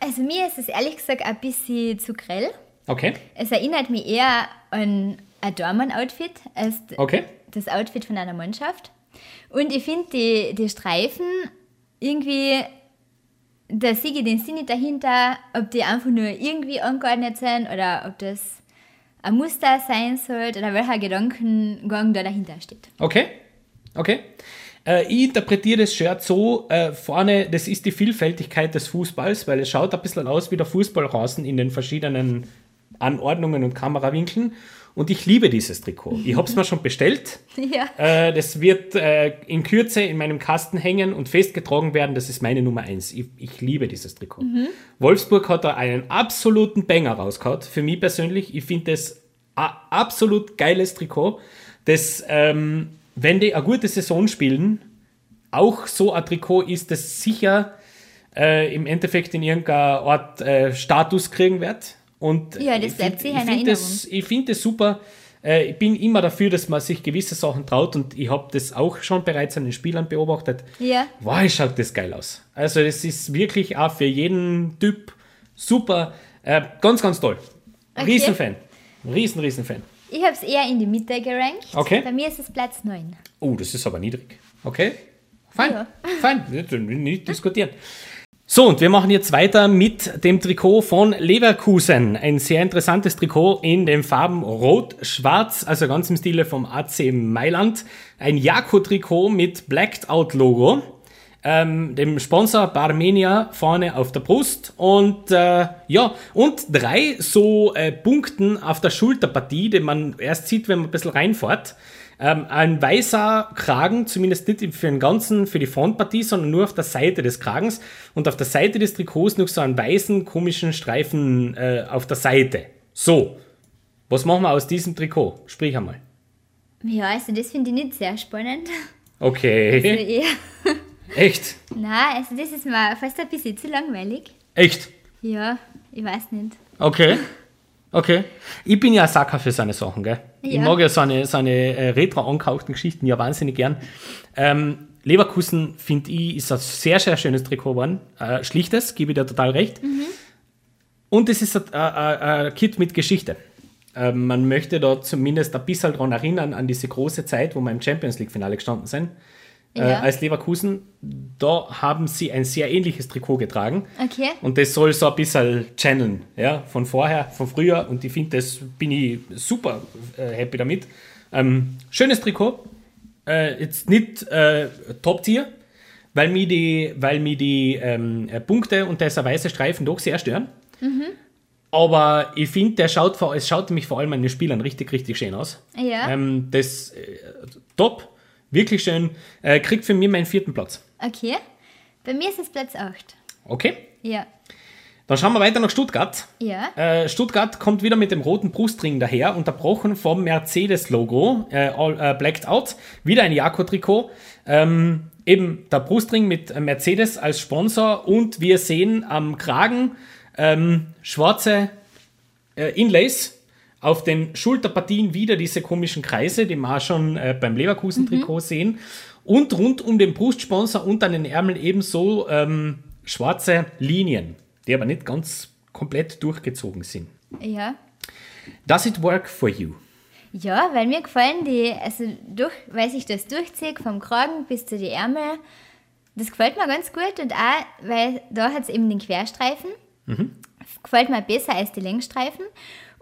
S6: Also mir ist es ehrlich gesagt ein bisschen zu grell.
S1: Okay,
S6: Es erinnert mich eher an ein Dormann-Outfit als
S1: okay.
S6: das Outfit von einer Mannschaft. Und ich finde die, die Streifen irgendwie, da sehe ich den Sinn nicht dahinter, ob die einfach nur irgendwie angeordnet sind oder ob das ein Muster sein sollte oder welcher Gedankengang da dahinter steht.
S1: Okay, okay. Äh, ich interpretiere das Shirt so, äh, vorne, das ist die Vielfältigkeit des Fußballs, weil es schaut ein bisschen aus wie der Fußballrasen in den verschiedenen Anordnungen und Kamerawinkeln. Und ich liebe dieses Trikot. Ich habe es mir schon bestellt.
S6: Ja.
S1: Äh, das wird äh, in Kürze in meinem Kasten hängen und festgetragen werden. Das ist meine Nummer eins. Ich, ich liebe dieses Trikot. Wolfsburg hat da einen absoluten Banger rausgehauen. Für mich persönlich. Ich finde das ein absolut geiles Trikot. Das, ähm, wenn die eine gute Saison spielen, auch so ein Trikot ist, das sicher äh, im Endeffekt in irgendeiner Art äh, Status kriegen wird. Und
S6: Ja, das
S1: ich
S6: bleibt
S1: find-
S6: sicher
S1: ich find das, ich finde es super. Äh, ich bin immer dafür, dass man sich gewisse Sachen traut und ich habe das auch schon bereits an den Spielern beobachtet.
S6: Ja.
S1: Wow, schaut das geil aus. Also das ist wirklich auch für jeden Typ super. Äh, ganz, ganz toll.
S6: Okay.
S1: Riesenfan. Riesen, Riesenfan.
S6: Ich habe es eher in die Mitte gerankt.
S1: Okay.
S6: Bei mir ist es Platz 9.
S1: Oh, das ist aber niedrig. Okay, fein,
S6: Ja.
S1: fein, nicht diskutieren. So, und wir machen jetzt weiter mit dem Trikot von Leverkusen. Ein sehr interessantes Trikot in den Farben Rot-Schwarz, also ganz im Stile vom AC Mailand. Ein Jako-Trikot mit Blacked-Out-Logo. Ähm, dem Sponsor Barmenia vorne auf der Brust und äh, ja, und drei so äh, Punkten auf der Schulterpartie, die man erst sieht, wenn man ein bisschen reinfährt. Ähm, ein weißer Kragen, zumindest nicht für den ganzen, für die Frontpartie, sondern nur auf der Seite des Kragens und auf der Seite des Trikots noch so einen weißen, komischen Streifen äh, auf der Seite. So, was machen wir aus diesem Trikot? Sprich einmal.
S6: Ja, also das finde ich nicht sehr spannend.
S1: Okay, [LAUGHS]
S6: Eher-
S1: echt,
S6: Nein, also das ist mir fast ein bisschen zu langweilig.
S1: echt.
S6: Ja, ich weiß nicht.
S1: Okay. Okay. Ich bin ja ein Sacker für seine Sachen, gell? Ich mag ja seine, seine äh, retro angehauchten Geschichten ja wahnsinnig gern. Ähm, Leverkusen, finde ich, ist ein sehr, sehr schönes Trikot geworden. Äh, schlichtes, gebe ich dir total recht. Und es ist ein, ein, ein, Kit mit Geschichte. Ähm, man möchte da zumindest ein bisschen daran erinnern, an diese große Zeit, wo wir im Champions League-Finale gestanden sind. Äh,
S6: Ja.
S1: als Leverkusen, da haben sie ein sehr ähnliches Trikot getragen.
S6: Okay.
S1: Und das soll so ein bisschen channeln, ja, von vorher, von früher. Und ich finde, das bin ich super äh, happy damit. Ähm, schönes Trikot. Äh, jetzt nicht äh, Top-Tier, weil mir die, weil mir die ähm, äh, Punkte und dieser weiße Streifen doch sehr stören. Aber ich finde, der schaut es schaut nämlich vor allem an den Spielern richtig, richtig schön aus.
S6: Ja.
S1: Ähm, das äh, top, wirklich schön. Äh, kriegt für mich meinen vierten Platz.
S6: Okay. Bei mir ist es Platz 8.
S1: Okay.
S6: Ja.
S1: Dann schauen wir weiter nach Stuttgart.
S6: Ja.
S1: Äh, Stuttgart kommt wieder mit dem roten Brustring daher, unterbrochen vom Mercedes-Logo, äh, all, äh, blacked out. Wieder ein Jako-Trikot. Ähm, eben der Brustring mit Mercedes als Sponsor und wir sehen am Kragen ähm, schwarze äh, Inlays. Auf den Schulterpartien wieder diese komischen Kreise, die wir auch schon äh, beim Leverkusen-Trikot sehen. Und rund um den Brustsponsor und an den Ärmeln ebenso ähm, schwarze Linien, die aber nicht ganz komplett durchgezogen sind.
S6: Ja.
S1: Does it work for you?
S6: Ja, weil mir gefallen die, also durch, weil sich das durchzieht, vom Kragen bis zu den Ärmel, das gefällt mir ganz gut und auch, weil da hat es eben den Querstreifen, gefällt mir besser als die Längsstreifen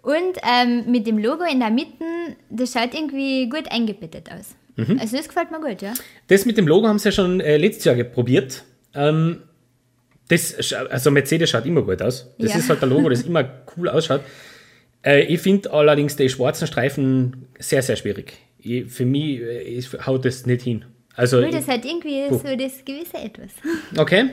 S6: und ähm, mit dem Logo in der Mitte, das schaut irgendwie gut eingebettet aus. Also das gefällt mir gut, ja.
S1: Das mit dem Logo haben sie ja schon äh, letztes Jahr probiert. Ähm, das, also Mercedes schaut immer gut aus. Das
S6: Ja.
S1: ist halt ein Logo, das immer cool ausschaut. Äh, ich finde allerdings die schwarzen Streifen sehr, sehr schwierig. Ich, für mich äh, ich, haut das nicht hin. Also,
S6: Weil das hat irgendwie
S1: Puh.
S6: so das gewisse Etwas. [LAUGHS]
S1: Okay.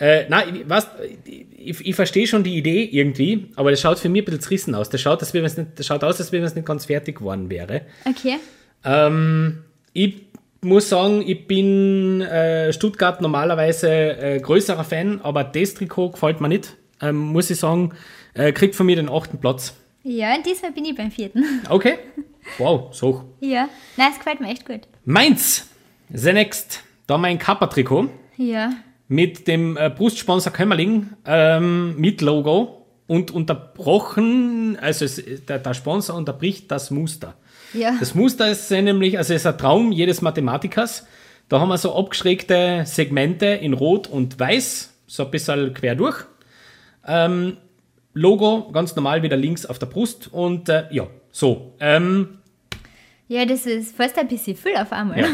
S1: Äh, nein, ich, weißt, ich, ich verstehe schon die Idee irgendwie, aber das schaut für mich ein bisschen zerrissen aus. Das schaut, als nicht, das schaut aus, als wenn es nicht ganz fertig geworden wäre.
S6: Okay.
S1: Ähm, ich muss sagen, ich bin äh, Stuttgart normalerweise äh, größerer Fan, aber das Trikot gefällt mir nicht. Ähm, muss ich sagen, äh, kriegt von mir den achten Platz.
S6: Ja, und diesmal bin ich beim vierten. [LAUGHS]
S1: Okay. Wow, so.
S6: Ja. Nein, es gefällt mir echt gut.
S1: Meins. The Next. Da mein Kappa-Trikot
S6: Ja.
S1: Mit dem äh, Brustsponsor Kömmerling ähm, mit Logo und unterbrochen, also es, der, der Sponsor unterbricht das Muster.
S6: Ja.
S1: Das Muster ist nämlich, also es ist ein Traum jedes Mathematikers. Da haben wir so abgeschrägte Segmente in Rot und Weiß, so ein bisschen quer durch. Ähm, Logo ganz normal wieder links auf der Brust und äh, ja, so. Ähm,
S6: Ja, das ist fast ein bisschen viel auf einmal.
S1: ja.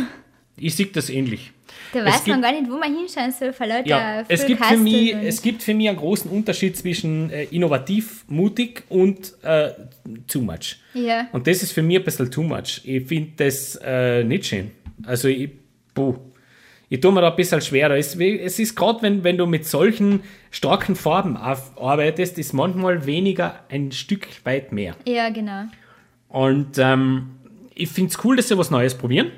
S1: Ich sehe das ähnlich.
S6: Da
S1: Es
S6: weiß man gar nicht, wo man hinschauen soll, vor lauter
S1: Ja, es gibt, für mich, es gibt für mich einen großen Unterschied zwischen äh, innovativ, mutig und äh, too much.
S6: Ja.
S1: Und das ist für mich ein bisschen too much. Ich finde das äh, nicht schön. Also, ich, puh, ich tue mir da ein bisschen schwerer. Es, es ist gerade, wenn, wenn du mit solchen starken Farben arbeitest, ist manchmal weniger ein Stück weit mehr.
S6: Ja, genau.
S1: Und ähm, ich finde es cool, dass sie was Neues probieren.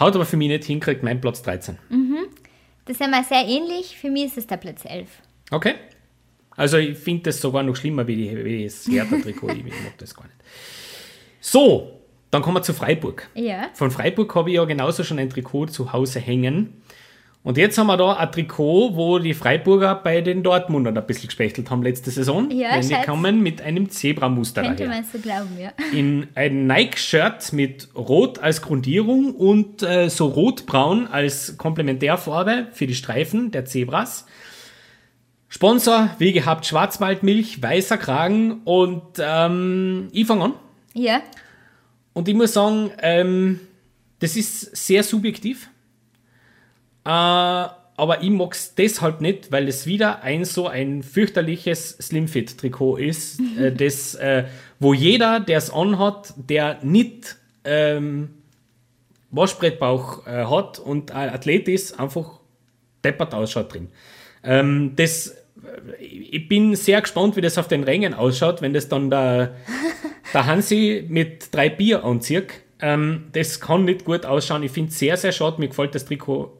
S1: Haut aber für mich nicht hinkriegt, mein Platz 13.
S6: Das sind wir sehr ähnlich. Für mich ist es der Platz 11.
S1: Okay. Also ich finde das sogar noch schlimmer wie, die, wie das Hertha-Trikot. [LAUGHS] ich mag das gar nicht. So, dann kommen wir zu Freiburg.
S6: Ja.
S1: Von Freiburg habe ich ja genauso schon ein Trikot zu Hause hängen. Und jetzt haben wir da ein Trikot, wo die Freiburger bei den Dortmundern ein bisschen gespechtelt haben letzte Saison.
S6: Ja,
S1: denn die
S6: Schatz.
S1: kommen mit einem Zebramuster
S6: Könnte
S1: daher.
S6: man so glauben, ja.
S1: In ein Nike-Shirt mit Rot als Grundierung und äh, so rotbraun als Komplementärfarbe für die Streifen der Zebras. Sponsor, wie gehabt, Schwarzwaldmilch, weißer Kragen und ähm, ich fange an.
S6: Ja.
S1: Und ich muss sagen, ähm, das ist sehr subjektiv. Äh, aber ich mag es deshalb nicht, weil es wieder ein so ein fürchterliches Slimfit-Trikot ist, äh, das, äh, wo jeder, der es anhat, der nicht ähm, Waschbrettbauch äh, hat und ein Athlet ist, einfach deppert ausschaut drin. Ähm, das, äh, ich bin sehr gespannt, wie das auf den Rängen ausschaut, wenn das dann der, [LAUGHS] der Hansi mit drei Bier anzieht. Ähm, das kann nicht gut ausschauen. Ich finde es sehr, sehr schade. Mir gefällt das Trikot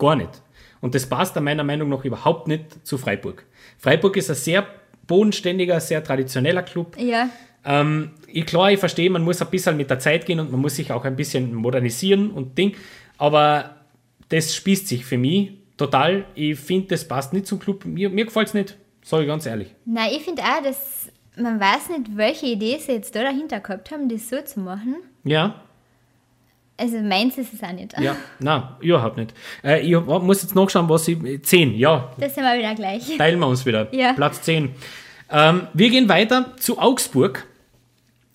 S1: gar nicht. Und das passt da meiner Meinung nach überhaupt nicht zu Freiburg. Freiburg ist ein sehr bodenständiger, sehr traditioneller Club.
S6: Ja.
S1: Ähm, ich, klar, ich verstehe, man muss ein bisschen mit der Zeit gehen und man muss sich auch ein bisschen modernisieren und Ding, aber das spießt sich für mich total. Ich finde, das passt nicht zum Club. Mir, mir gefällt es nicht, sage ich ganz ehrlich.
S6: Nein, ich finde auch, dass man weiß nicht, welche Idee sie jetzt da dahinter gehabt haben, das so zu machen.
S1: Ja,
S6: Also meins ist es auch nicht.
S1: ja, nein, überhaupt nicht. Äh, ich muss jetzt nachschauen, was ich. 10, ja,
S6: Das sind wir wieder gleich.
S1: teilen wir uns wieder.
S6: Ja.
S1: Platz 10. Ähm, wir gehen weiter zu Augsburg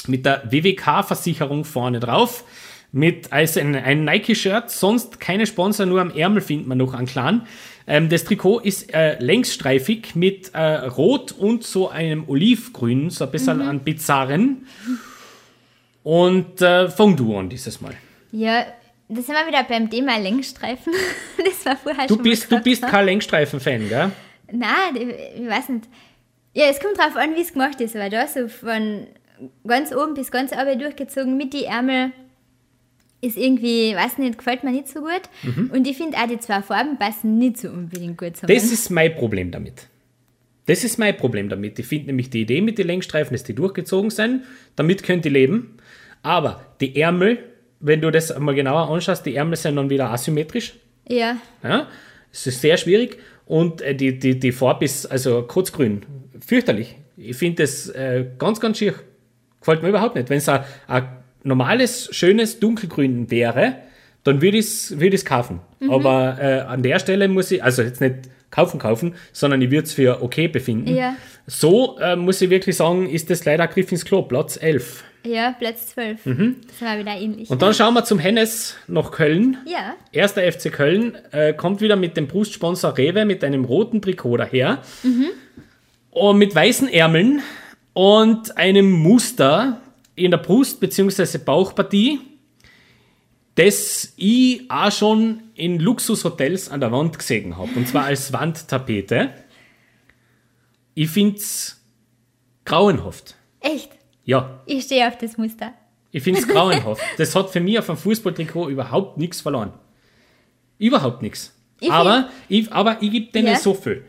S1: mit der WWK-Versicherung vorne drauf. Mit also ein, ein Nike-Shirt, sonst keine Sponsor, nur am Ärmel findet man noch einen kleinen. Ähm, das Trikot ist äh, längsstreifig mit äh, Rot und so einem Olivgrün, so ein bisschen an bizarren. Und äh, fang du an dieses Mal.
S6: Ja, da sind wir wieder beim Thema Längsstreifen. [LAUGHS] Das war vorher
S1: Du
S6: schon
S1: bist, du bist
S6: gehabt.
S1: kein Längsstreifen-Fan, gell?
S6: Nein, ich, weiß nicht. Ja, es kommt drauf an, wie es gemacht ist, weil da so von ganz oben bis ganz oben durchgezogen mit die Ärmel ist irgendwie, weiß nicht, gefällt mir nicht so gut. Und ich finde auch, die zwei Farben passen nicht so unbedingt gut zusammen.
S1: Das ist mein Problem damit. Das ist mein Problem damit. Ich finde nämlich die Idee mit den Längsstreifen, dass die durchgezogen sind. Damit könnt ihr leben. Aber die Ärmel, wenn du das mal genauer anschaust, die Ärmel sind dann wieder asymmetrisch.
S6: ja,
S1: Ja? Es ist sehr schwierig. Und äh, die, die, die Farbe ist also kurzgrün. Fürchterlich. Ich finde das äh, ganz, ganz schier. Gefällt mir überhaupt nicht. Wenn es ein, normales, schönes Dunkelgrün wäre, dann würde ich es würd ich's kaufen. Aber äh, an der Stelle muss ich, also jetzt nicht kaufen, kaufen, sondern ich würde es für okay befinden.
S6: Ja.
S1: So äh, muss ich wirklich sagen, ist das leider Griff ins Klo, Platz 11.
S6: ja, Platz 12. Das sind wir wieder ähnlich.
S1: Und dann schauen wir zum Hennes nach Köln.
S6: ja,
S1: Erster FC Köln äh, kommt wieder mit dem Brustsponsor Rewe mit einem roten Trikot daher. Und mit weißen Ärmeln und einem Muster in der Brust- bzw. Bauchpartie, das ich auch schon in Luxushotels an der Wand gesehen habe. Und zwar als Wandtapete. Ich finde es grauenhaft.
S6: echt.
S1: Ja,
S6: Ich stehe auf das Muster.
S1: ich finde es [LAUGHS] grauenhaft. Das hat für mich auf einem Fußballtrikot überhaupt nichts verloren. Überhaupt nichts.
S6: Ich
S1: Aber ich, aber ich gebe denen
S6: Ja.
S1: so viel.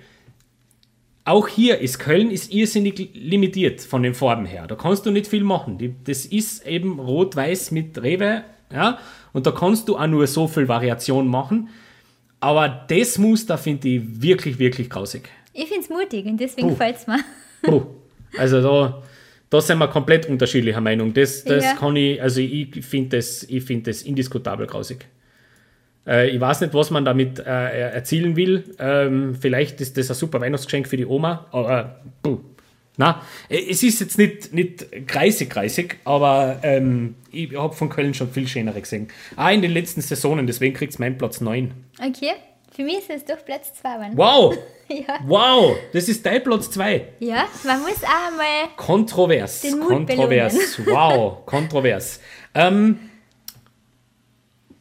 S1: auch hier ist Köln ist irrsinnig limitiert von den Farben her. Da kannst du nicht viel machen. Die, das ist eben rot-weiß mit Rewe, ja, und da kannst du auch nur so viel Variation machen. Aber das Muster finde ich wirklich, wirklich grausig.
S6: Ich finde es mutig und deswegen gefällt es mir.
S1: Puh. Also da, da sind wir komplett unterschiedlicher Meinung. Das, das
S6: Ja.
S1: kann ich, also ich finde das, ich find das indiskutabel grausig. Äh, ich weiß nicht, was man damit äh, erzielen will. Ähm, vielleicht ist das ein super Weihnachtsgeschenk für die Oma, aber puh. Na, äh, es ist jetzt nicht, nicht kreisig, kreisig, aber ähm, ich habe von Köln schon viel schönere gesehen. Auch in den letzten Saisonen, deswegen kriegt es meinen Platz 9.
S6: Okay, für mich ist es doch Platz 2 geworden.
S1: Wow! [LAUGHS]
S6: Ja.
S1: Wow! Das ist dein Platz 2.
S6: ja, man muss auch einmal.
S1: Kontrovers.
S6: Den Mut
S1: kontrovers. [LAUGHS] Wow, kontrovers. Ähm,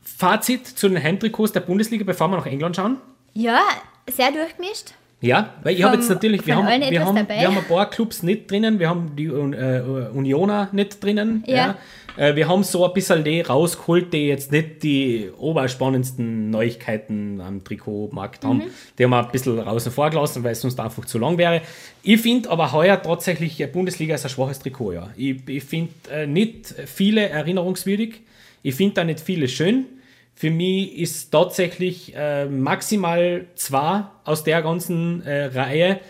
S1: Fazit zu den Heimtrikots der Bundesliga, bevor wir nach England schauen.
S6: Ja, sehr durchgemischt.
S1: Ja, weil ich habe jetzt natürlich, wir haben, wir, haben,
S6: dabei.
S1: wir haben ein paar Clubs nicht drinnen, wir haben die äh, Unioner nicht drinnen.
S6: Ja.
S1: Äh, wir haben so ein bisschen die rausgeholt, die jetzt nicht die oberspannendsten Neuigkeiten am Trikotmarkt haben.
S6: Mhm.
S1: Die haben wir ein bisschen außen vor gelassen, weil es sonst einfach zu lang wäre. Ich finde aber heuer tatsächlich, äh, Bundesliga ist ein schwaches Trikot. Ja. Ich, ich finde äh, nicht viele erinnerungswürdig. Ich finde da nicht viele schön. Für mich ist tatsächlich äh, maximal zwei aus der ganzen äh, Reihe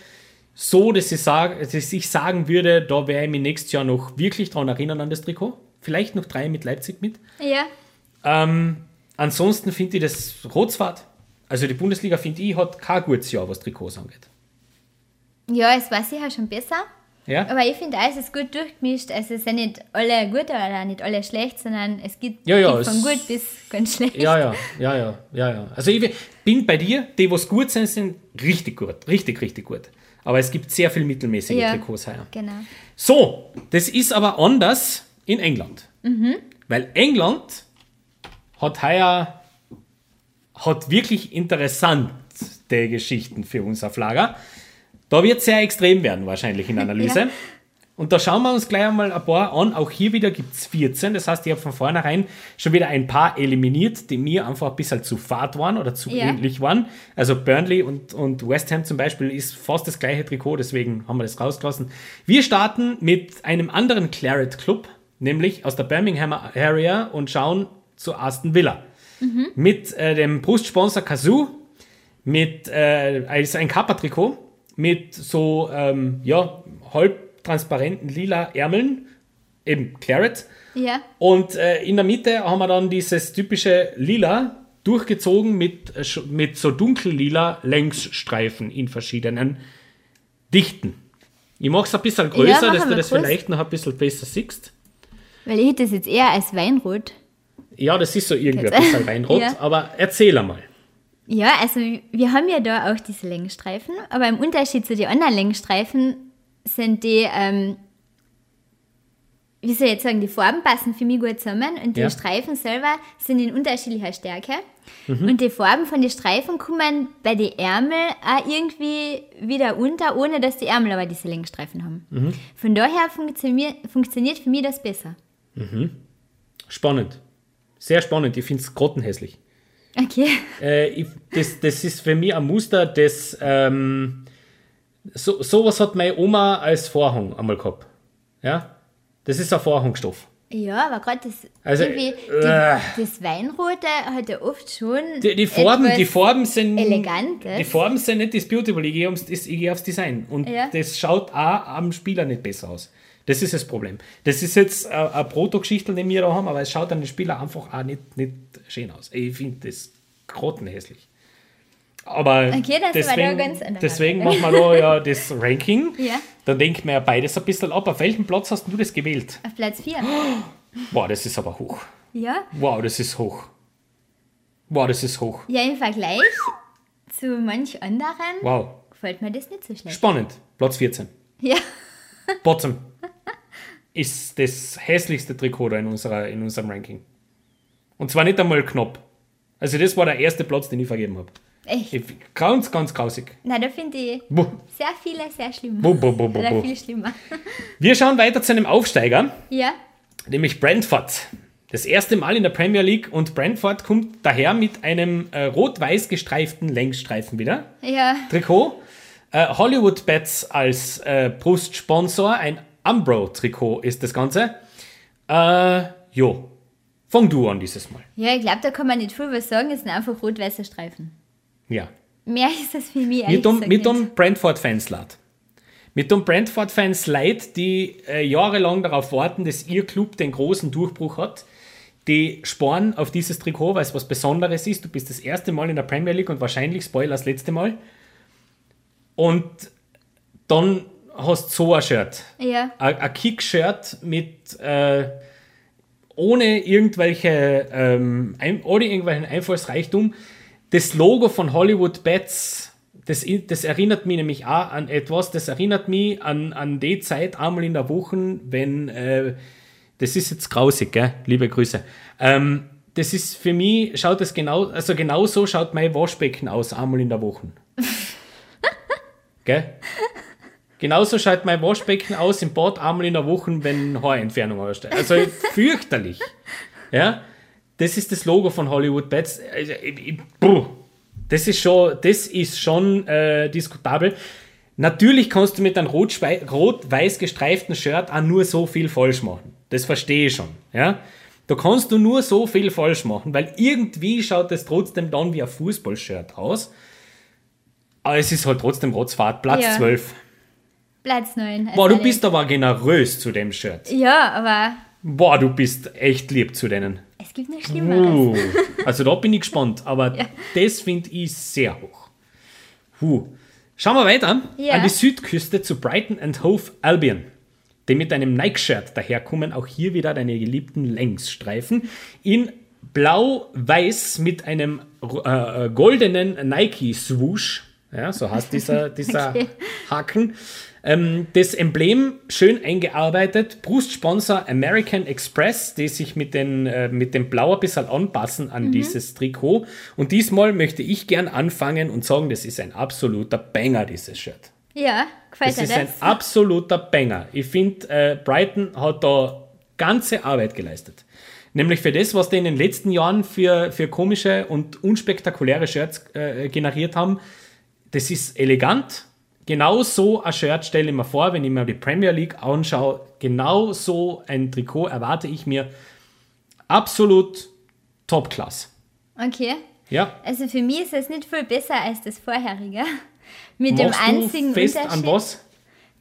S1: so, dass ich, sag, dass ich sagen würde, da werde ich mich nächstes Jahr noch wirklich dran erinnern an das Trikot. Vielleicht noch drei mit Leipzig mit.
S6: Ja,
S1: Ähm, ansonsten finde ich das Rotzfahrt. Also die Bundesliga, finde ich, hat kein gutes Jahr, was Trikots angeht.
S6: ja, es war sicher schon besser.
S1: Ja?
S6: Aber ich finde, alles ist gut durchgemischt. Also es sind nicht alle gut oder nicht alle schlecht, sondern es gibt,
S1: Ja, ja,
S6: gibt von gut bis ganz schlecht.
S1: Ja, ja, ja, ja, ja, ja. Also ich bin bei dir, die, was gut sind, sind richtig gut. Richtig, richtig gut. Aber es gibt sehr viel mittelmäßige
S6: Ja.
S1: Trikots heuer.
S6: Genau.
S1: So, das ist aber anders in England. Weil England hat heuer hat wirklich interessante Geschichten für uns auf Lager. Da wird sehr extrem werden wahrscheinlich in der [LAUGHS] Analyse.
S6: Ja.
S1: Und da schauen wir uns gleich einmal ein paar an. Auch hier wieder gibt es 14. Das heißt, ich habe von vornherein schon wieder ein paar eliminiert, die mir einfach ein bisschen zu fad waren oder zu
S6: Ja.
S1: ähnlich waren. Also Burnley und, und West Ham zum Beispiel ist fast das gleiche Trikot, deswegen haben wir das rausgelassen. Wir starten mit einem anderen Claret Club, nämlich aus der Birmingham Area und schauen zu Aston Villa. Mit äh, dem Brustsponsor Kazoo, mit äh, also ein Kappa-Trikot, mit so ähm, ja, halbtransparenten lila Ärmeln, eben Claret.
S6: Ja,
S1: Und äh, in der Mitte haben wir dann dieses typische Lila durchgezogen mit, äh, mit so dunkellila Längsstreifen in verschiedenen Dichten. Ich mache es ein bisschen größer,
S6: machen
S1: dass du das
S6: groß.
S1: vielleicht noch ein bisschen besser siehst.
S6: weil ich hätte das jetzt eher als Weinrot.
S1: Ja, das ist so irgendwie ein bisschen Weinrot, [LAUGHS]
S6: Ja.
S1: aber erzähl einmal.
S6: Ja, also wir haben ja da auch diese Längsstreifen, aber im Unterschied zu den anderen Längsstreifen sind die, ähm, wie soll ich jetzt sagen, die Farben passen für mich gut zusammen und die
S1: Ja.
S6: Streifen selber sind in unterschiedlicher Stärke. Und die Farben von den Streifen kommen bei den Ärmel auch irgendwie wieder unter, ohne dass die Ärmel aber diese Längsstreifen haben. Von daher funktioniert, funktioniert für mich das besser.
S1: Spannend. Sehr spannend. Ich finde es grottenhässlich.
S6: Okay.
S1: Äh, ich, das, das ist für mich ein Muster, das ähm, so, sowas hat meine Oma als Vorhang einmal gehabt. Ja? Das ist ein Vorhangstoff.
S6: Ja, aber gerade das,
S1: Also, äh.
S6: die, das Weinrote hat ja oft schon.
S1: Die, die, Farben, die Farben sind.
S6: Elegantes.
S1: Die Farben sind nicht das Beautiful, ich gehe aufs, ich gehe aufs Design. Und
S6: Ja.
S1: das schaut auch am Spieler nicht besser aus. Das ist das Problem. Das ist jetzt eine, Proto-Geschichte, die wir da haben, aber es schaut an den Spieler einfach auch nicht, nicht schön aus. Ich finde das grottenhässlich. Aber
S6: Okay, das war da
S1: deswegen, deswegen machen wir da ja [LAUGHS] das Ranking.
S6: Ja.
S1: Dann denken wir ja beides ein bisschen ab. Auf welchem Platz hast du das gewählt?
S6: Auf Platz 4. [GASPS]
S1: Boah, das ist aber hoch.
S6: Ja.
S1: Wow, das ist hoch. Wow, das ist hoch.
S6: Ja, im Vergleich zu manch anderen
S1: Wow.
S6: gefällt mir das nicht so schlecht.
S1: Spannend. Platz 14.
S6: Ja.
S1: Bottom. Ist das hässlichste Trikot da in, unserer, in unserem Ranking. Und zwar nicht einmal knapp. Also das war der erste Platz, den ich vergeben habe.
S6: Echt.
S1: Ich- Ganz, ganz grausig.
S6: Na, da finde ich
S1: Buh.
S6: sehr viele sehr schlimm.
S1: Buh, buh, buh, buh,
S6: Oder viel schlimmer. [LAUGHS]
S1: Wir schauen weiter zu einem Aufsteiger,
S6: Ja.
S1: nämlich Brentford. Das erste Mal in der Premier League und Brentford kommt daher mit einem äh, rot-weiß gestreiften Längsstreifen wieder.
S6: Ja.
S1: Trikot. Äh, Hollywood Bets als äh, Brustsponsor, ein Umbro-Trikot ist das Ganze. Äh, jo, fang du an dieses Mal.
S6: Ja, ich glaube, da kann man nicht viel was sagen. Es sind einfach rot-weiße Streifen.
S1: Ja.
S6: Mehr [LAUGHS] ist das für mich
S1: Mit dem,
S6: gesagt
S1: mit dem Brentford-Fans leid. Mit dem Brentford-Fans leid, die äh, jahrelang darauf warten, dass ihr Club den großen Durchbruch hat. Die sparen auf dieses Trikot, weil es was Besonderes ist. Du bist das erste Mal in der Premier League und wahrscheinlich, Spoiler, das letzte Mal. Und dann hast du so ein Shirt.
S6: Ja,
S1: Ein Kick-Shirt mit äh, ohne irgendwelche ähm, ein, ohne irgendwelchen Einfallsreichtum. Das Logo von Hollywood Bets, das, das erinnert mich nämlich auch an etwas. Das erinnert mich an, an die Zeit einmal in der Woche, wenn äh, das ist jetzt grausig, gell? liebe Grüße. Ähm, das ist für mich, schaut das genau, also genau so schaut mein Waschbecken aus, einmal in der Woche. [LAUGHS] gell? Genauso schaut mein Waschbecken aus im Bad einmal in der Woche, wenn Haarentfernung aussteht. Also fürchterlich. Ja, das ist das Logo von Hollywood Bets. Also. Das ist schon, das ist schon äh, diskutabel. Natürlich kannst du mit einem rot-weiß gestreiften Shirt auch nur so viel falsch machen. Das verstehe ich schon. Ja? Da kannst du nur so viel falsch machen, weil irgendwie schaut es trotzdem dann wie ein Fußballshirt aus. Aber es ist halt trotzdem Rotzfahrt, Platz
S6: Ja.
S1: 12.
S6: Platz 9.
S1: Boah, du bist aber generös zu dem Shirt.
S6: Ja, aber
S1: Boah, du bist echt lieb zu denen.
S6: es gibt noch Schlimmeres.
S1: Uh, also da bin ich gespannt, aber [LAUGHS] das finde ich sehr hoch. Huh. Schauen wir weiter
S6: Ja.
S1: an die Südküste zu Brighton and Hove Albion, die mit einem Nike-Shirt daherkommen. Auch hier wieder deine geliebten Längsstreifen in blau-weiß mit einem äh, goldenen Nike-Swoosh. Ja, so heißt dieser, [LAUGHS] dieser
S6: Okay.
S1: Haken. Ähm, das Emblem schön eingearbeitet. Brustsponsor American Express, die sich mit, den, äh, mit dem Blau ein bisschen anpassen an dieses Trikot. Und diesmal möchte ich gern anfangen und sagen, das ist ein absoluter Banger, dieses Shirt.
S6: Ja, gefällt
S1: Das ist
S6: das?
S1: ein absoluter Banger. Ich finde, äh, Brighton hat da ganze Arbeit geleistet. Nämlich für das, was die in den letzten Jahren für, für komische und unspektakuläre Shirts äh, generiert haben. Das ist elegant. Genau so ein Shirt stelle ich mir vor, wenn ich mir die Premier League anschaue. Genau so ein Trikot erwarte ich mir. Absolut Top-Class.
S6: Okay.
S1: Ja,
S6: Also für mich ist es nicht viel besser als das vorherige. [LAUGHS] Mit
S1: machst
S6: dem einzigen
S1: fest
S6: Unterschied,
S1: an was?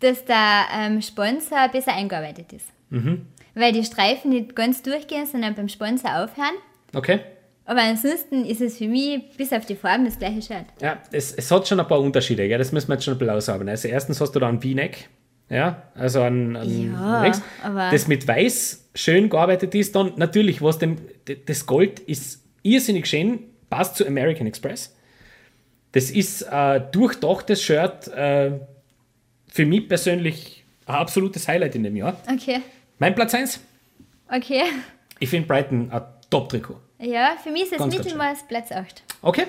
S6: dass der ähm, Sponsor besser eingearbeitet ist.
S1: Mhm.
S6: Weil die Streifen nicht ganz durchgehen, sondern beim Sponsor aufhören.
S1: Okay.
S6: Aber ansonsten ist es für mich bis auf die Farben das gleiche Shirt.
S1: Ja, es, es hat schon ein paar Unterschiede, gell? das müssen wir jetzt schon ein bisschen aushaben. Also erstens hast du da ein V-Neck, ja, also ein, ein
S6: Ja,
S1: das mit weiß schön gearbeitet ist. Dann natürlich, was dem, das Gold ist irrsinnig schön, passt zu American Express. Das ist ein durchdachtes Shirt, äh, für mich persönlich ein absolutes Highlight in dem Jahr.
S6: Okay.
S1: Mein Platz 1,
S6: Okay.
S1: ich finde Brighton ein Top-Trikot.
S6: Ja, für mich ist es Mittelmaß Platz 8.
S1: Okay.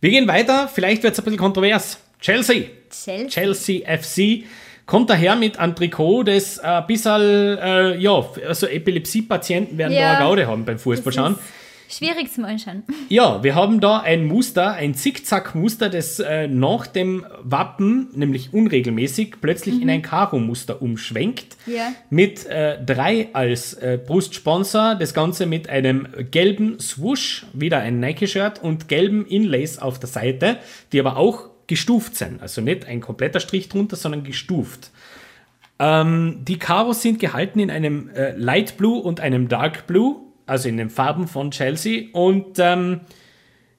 S1: Wir gehen weiter, vielleicht wird es ein bisschen kontrovers. Chelsea.
S6: Chelsea.
S1: Chelsea FC kommt daher mit einem Trikot, das ein bisschen, äh, ja, also Epilepsie-Patienten werden
S6: Ja.
S1: da eine Gaude haben beim Fußballschauen.
S6: Schwierig zum Anschauen.
S1: Ja, wir haben da ein Muster, ein Zickzack-Muster, das äh, nach dem Wappen, nämlich unregelmäßig, plötzlich in ein Karo-Muster umschwenkt.
S6: Ja.
S1: Mit äh, drei als äh, Brustsponsor, das Ganze mit einem gelben Swoosh, wieder ein Nike-Shirt und gelben Inlays auf der Seite, die aber auch gestuft sind. Also nicht ein kompletter Strich drunter, sondern gestuft. Ähm, die Karos sind gehalten in einem äh, Light Blue und einem Dark Blue, also in den Farben von Chelsea. Und ähm,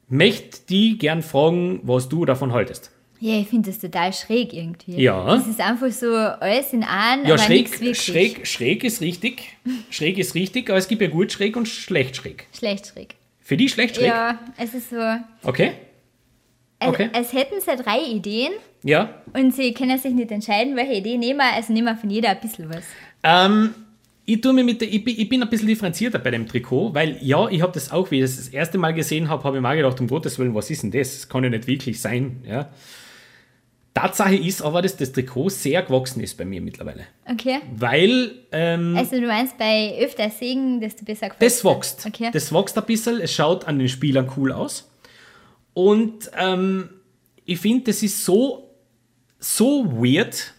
S1: möchte die gern fragen, was du davon haltest.
S6: Ja, ich finde das total schräg irgendwie.
S1: Ja.
S6: Das ist einfach so alles in einem,
S1: Ja, schräg, schräg, schräg ist richtig. Schräg ist richtig, aber es gibt ja gut schräg und schlecht schräg.
S6: Schlecht schräg.
S1: Für die schlecht schräg?
S6: Ja, es ist so, als,
S1: Okay. Okay.
S6: als hätten sie drei Ideen
S1: Ja.
S6: und sie können sich nicht entscheiden, welche Idee nehmen, also nehmen wir von jeder ein bisschen was.
S1: Ähm, ich, tue mir mit der, ich, bin, ich bin ein bisschen differenzierter bei dem Trikot, weil ja, ich habe das auch, wie ich das das erste Mal gesehen habe, habe ich mir gedacht, um Gottes Willen, was ist denn das? Das kann ja nicht wirklich sein. Ja. Tatsache ist aber, dass das Trikot sehr gewachsen ist bei mir mittlerweile.
S6: Okay.
S1: Weil ähm,
S6: Also du meinst, bei öfter Segen, desto besser gefällt
S1: das wächst.
S6: Okay.
S1: Das wächst ein bisschen, es schaut an den Spielern cool aus. Und ähm, ich finde, das ist so so weird,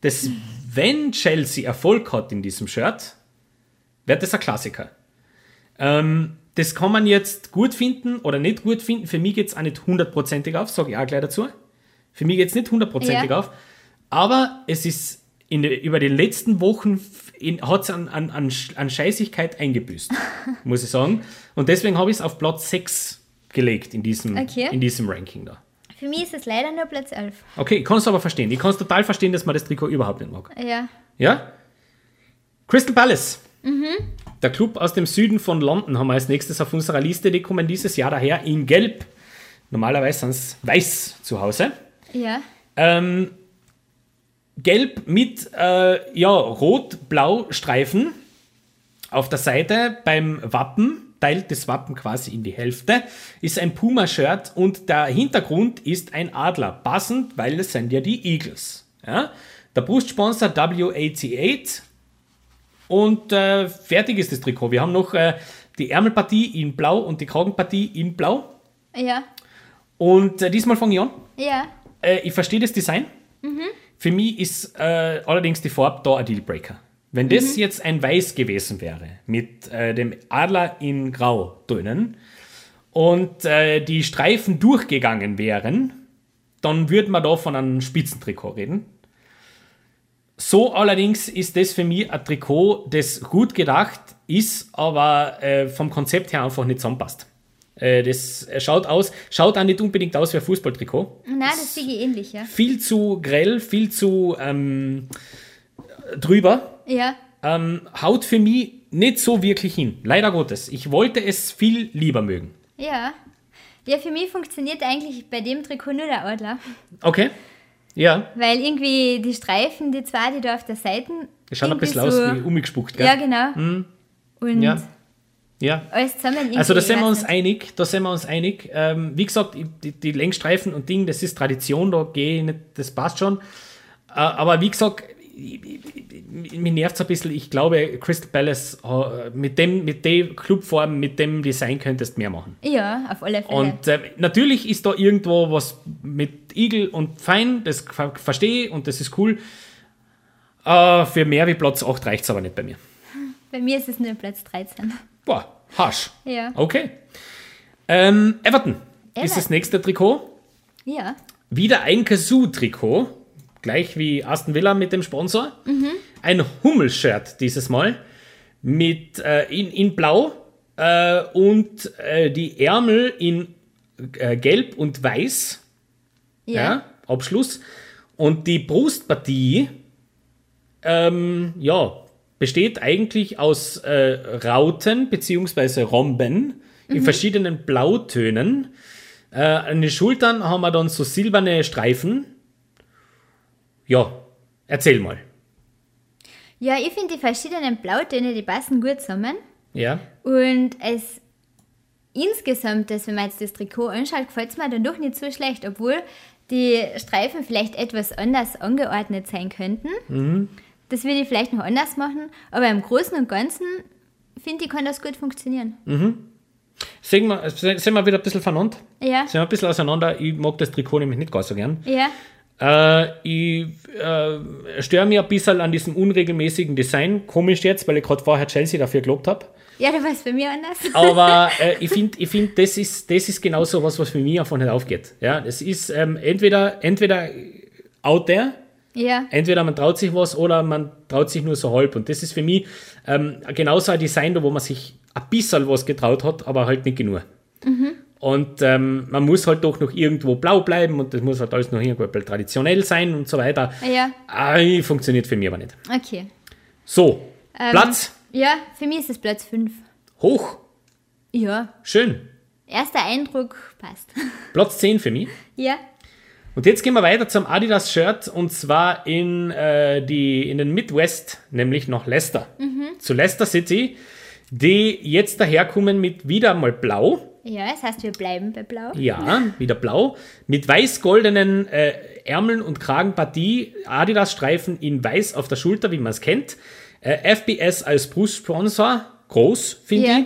S1: dass wenn Chelsea Erfolg hat in diesem Shirt, wird das ein Klassiker. Ähm, das kann man jetzt gut finden oder nicht gut finden. Für mich geht es auch nicht hundertprozentig auf, sage ich auch gleich dazu. Für mich geht es nicht hundertprozentig
S6: Ja.
S1: auf. Aber es ist in, über die letzten Wochen hat es an, an, an, an Scheißigkeit eingebüßt, [LAUGHS] muss ich sagen. Und deswegen habe ich es auf Platz 6 gelegt in diesem,
S6: Okay.
S1: in diesem Ranking da.
S6: Für mich ist es leider nur Platz 11.
S1: Okay, ich kann es aber verstehen. Ich kann es total verstehen, dass man das Trikot überhaupt nicht mag.
S6: Ja.
S1: Ja? Crystal Palace. Der Club aus dem Süden von London haben wir als nächstes auf unserer Liste. Die kommen dieses Jahr daher in Gelb. Normalerweise sind es weiß zu Hause.
S6: Ja.
S1: Ähm, gelb mit äh, ja, rot-blau Streifen auf der Seite beim Wappen, teilt das Wappen quasi in die Hälfte, ist ein Puma-Shirt und der Hintergrund ist ein Adler. Passend, weil es sind ja die Eagles. Ja? Der Brustsponsor W88 und äh, fertig ist das Trikot. Wir haben noch äh, die Ärmelpartie in blau und die Kragenpartie in blau.
S6: Ja.
S1: Und äh, diesmal fange ich an.
S6: Ja.
S1: Äh, ich verstehe das Design. Für mich ist äh, allerdings die Farbe da ein Dealbreaker. Wenn das jetzt ein Weiß gewesen wäre, mit äh, dem Adler in Grau drinnen und äh, die Streifen durchgegangen wären, dann würde man da von einem Spitzentrikot reden. So allerdings ist das für mich ein Trikot, das gut gedacht ist, aber äh, vom Konzept her einfach nicht zusammenpasst. Äh, das äh, schaut aus, schaut auch nicht unbedingt aus wie ein Fußballtrikot
S6: Nein, das sehe ich ähnlich, ja.
S1: viel zu grell, viel zu ähm, drüber.
S6: Ja.
S1: Ähm, haut für mich nicht so wirklich hin. Leider Gottes. Ich wollte es viel lieber mögen.
S6: Ja. Ja, für mich funktioniert eigentlich bei dem Trikot nur der Adler.
S1: Okay. Ja,
S6: Weil irgendwie die Streifen, die zwei, die da auf der Seite.
S1: das schaut ein bisschen aus wie umgespuckt, gell?
S6: Ja, genau. Und
S1: Ja. Ja.
S6: alles zusammen.
S1: Also da sind wir uns einig, da sind wir uns einig. Ähm, wie gesagt, die, die Längsstreifen und Ding, das ist Tradition, da gehe ich nicht, das passt schon. Äh, aber wie gesagt, mich nervt es ein bisschen. Ich glaube, Crystal Palace mit dem, mit der Clubform, mit dem Design könntest mehr machen.
S6: Ja, auf alle Fälle.
S1: Und äh, natürlich ist da irgendwo was mit Igel und Fein, das ver verstehe ich und das ist cool. Äh, für mehr wie Platz 8 reicht es aber nicht bei mir.
S6: bei mir ist es nur Platz 13.
S1: Boah, harsch.
S6: Ja.
S1: Okay. Ähm, Everton ist
S6: Everton.
S1: das nächste Trikot.
S6: Ja.
S1: Wieder ein Kazoo-Trikot. Gleich wie Aston Villa mit dem Sponsor. Ein Hummel-Shirt dieses Mal. Mit, äh, in, in Blau äh, und äh, die Ärmel in äh, Gelb und Weiß.
S6: Ja.
S1: Ja. Abschluss. Und die Brustpartie, ähm, ja, besteht eigentlich aus äh, Rauten bzw. Romben in verschiedenen Blautönen. Äh, an den Schultern haben wir dann so silberne Streifen. Ja, erzähl mal.
S6: Ja, ich finde die verschiedenen Blautöne, die passen gut zusammen.
S1: Ja,
S6: Und es insgesamt, das, wenn man jetzt das Trikot anschaut, gefällt es mir dann doch nicht so schlecht, obwohl die Streifen vielleicht etwas anders angeordnet sein könnten.
S1: Mhm.
S6: Das würde ich vielleicht noch anders machen, aber im Großen und Ganzen finde ich, kann das gut funktionieren.
S1: sehen wir, sind wir wieder ein bisschen vernannt.
S6: Ja,
S1: Sind wir ein bisschen auseinander. Ich mag das Trikot nämlich nicht gar so gern.
S6: ja,
S1: Äh, ich äh, störe mich ein bisschen an diesem unregelmäßigen Design. Komisch jetzt, weil ich gerade vorher Chelsea dafür gelobt habe.
S6: ja, da war es bei mir anders. [LAUGHS]
S1: Aber äh, ich finde, ich find, das, ist, das ist genau so was, was für mich einfach nicht aufgeht. Ja, das ist ähm, entweder, entweder out there,
S6: Ja,
S1: entweder man traut sich was oder man traut sich nur so halb. Und das ist für mich ähm, genauso ein Design, wo man sich ein bisschen was getraut hat, aber halt nicht genug. Und ähm, man muss halt doch noch irgendwo blau bleiben und das muss halt alles noch irgendwo traditionell sein und so weiter.
S6: ja,
S1: Ei, funktioniert für mich aber nicht.
S6: okay.
S1: So,
S6: Ähm,
S1: Platz,
S6: Ja, für mich ist es Platz 5.
S1: hoch,
S6: Ja,
S1: schön.
S6: erster Eindruck passt. [LAUGHS]
S1: Platz 10 für mich.
S6: ja,
S1: Und jetzt gehen wir weiter zum Adidas-Shirt und zwar in, äh, die, in den Midwest, nämlich nach Leicester. Zu Leicester City, die jetzt daherkommen mit wieder mal Blau.
S6: Ja, das heißt, wir bleiben bei Blau.
S1: Ja, wieder Blau. Mit weiß-goldenen äh, Ärmeln und Kragenpartie. Adidas-Streifen in weiß auf der Schulter, wie man es kennt. Äh, FBS als Brustsponsor. Groß, finde
S6: Ja.
S1: ich.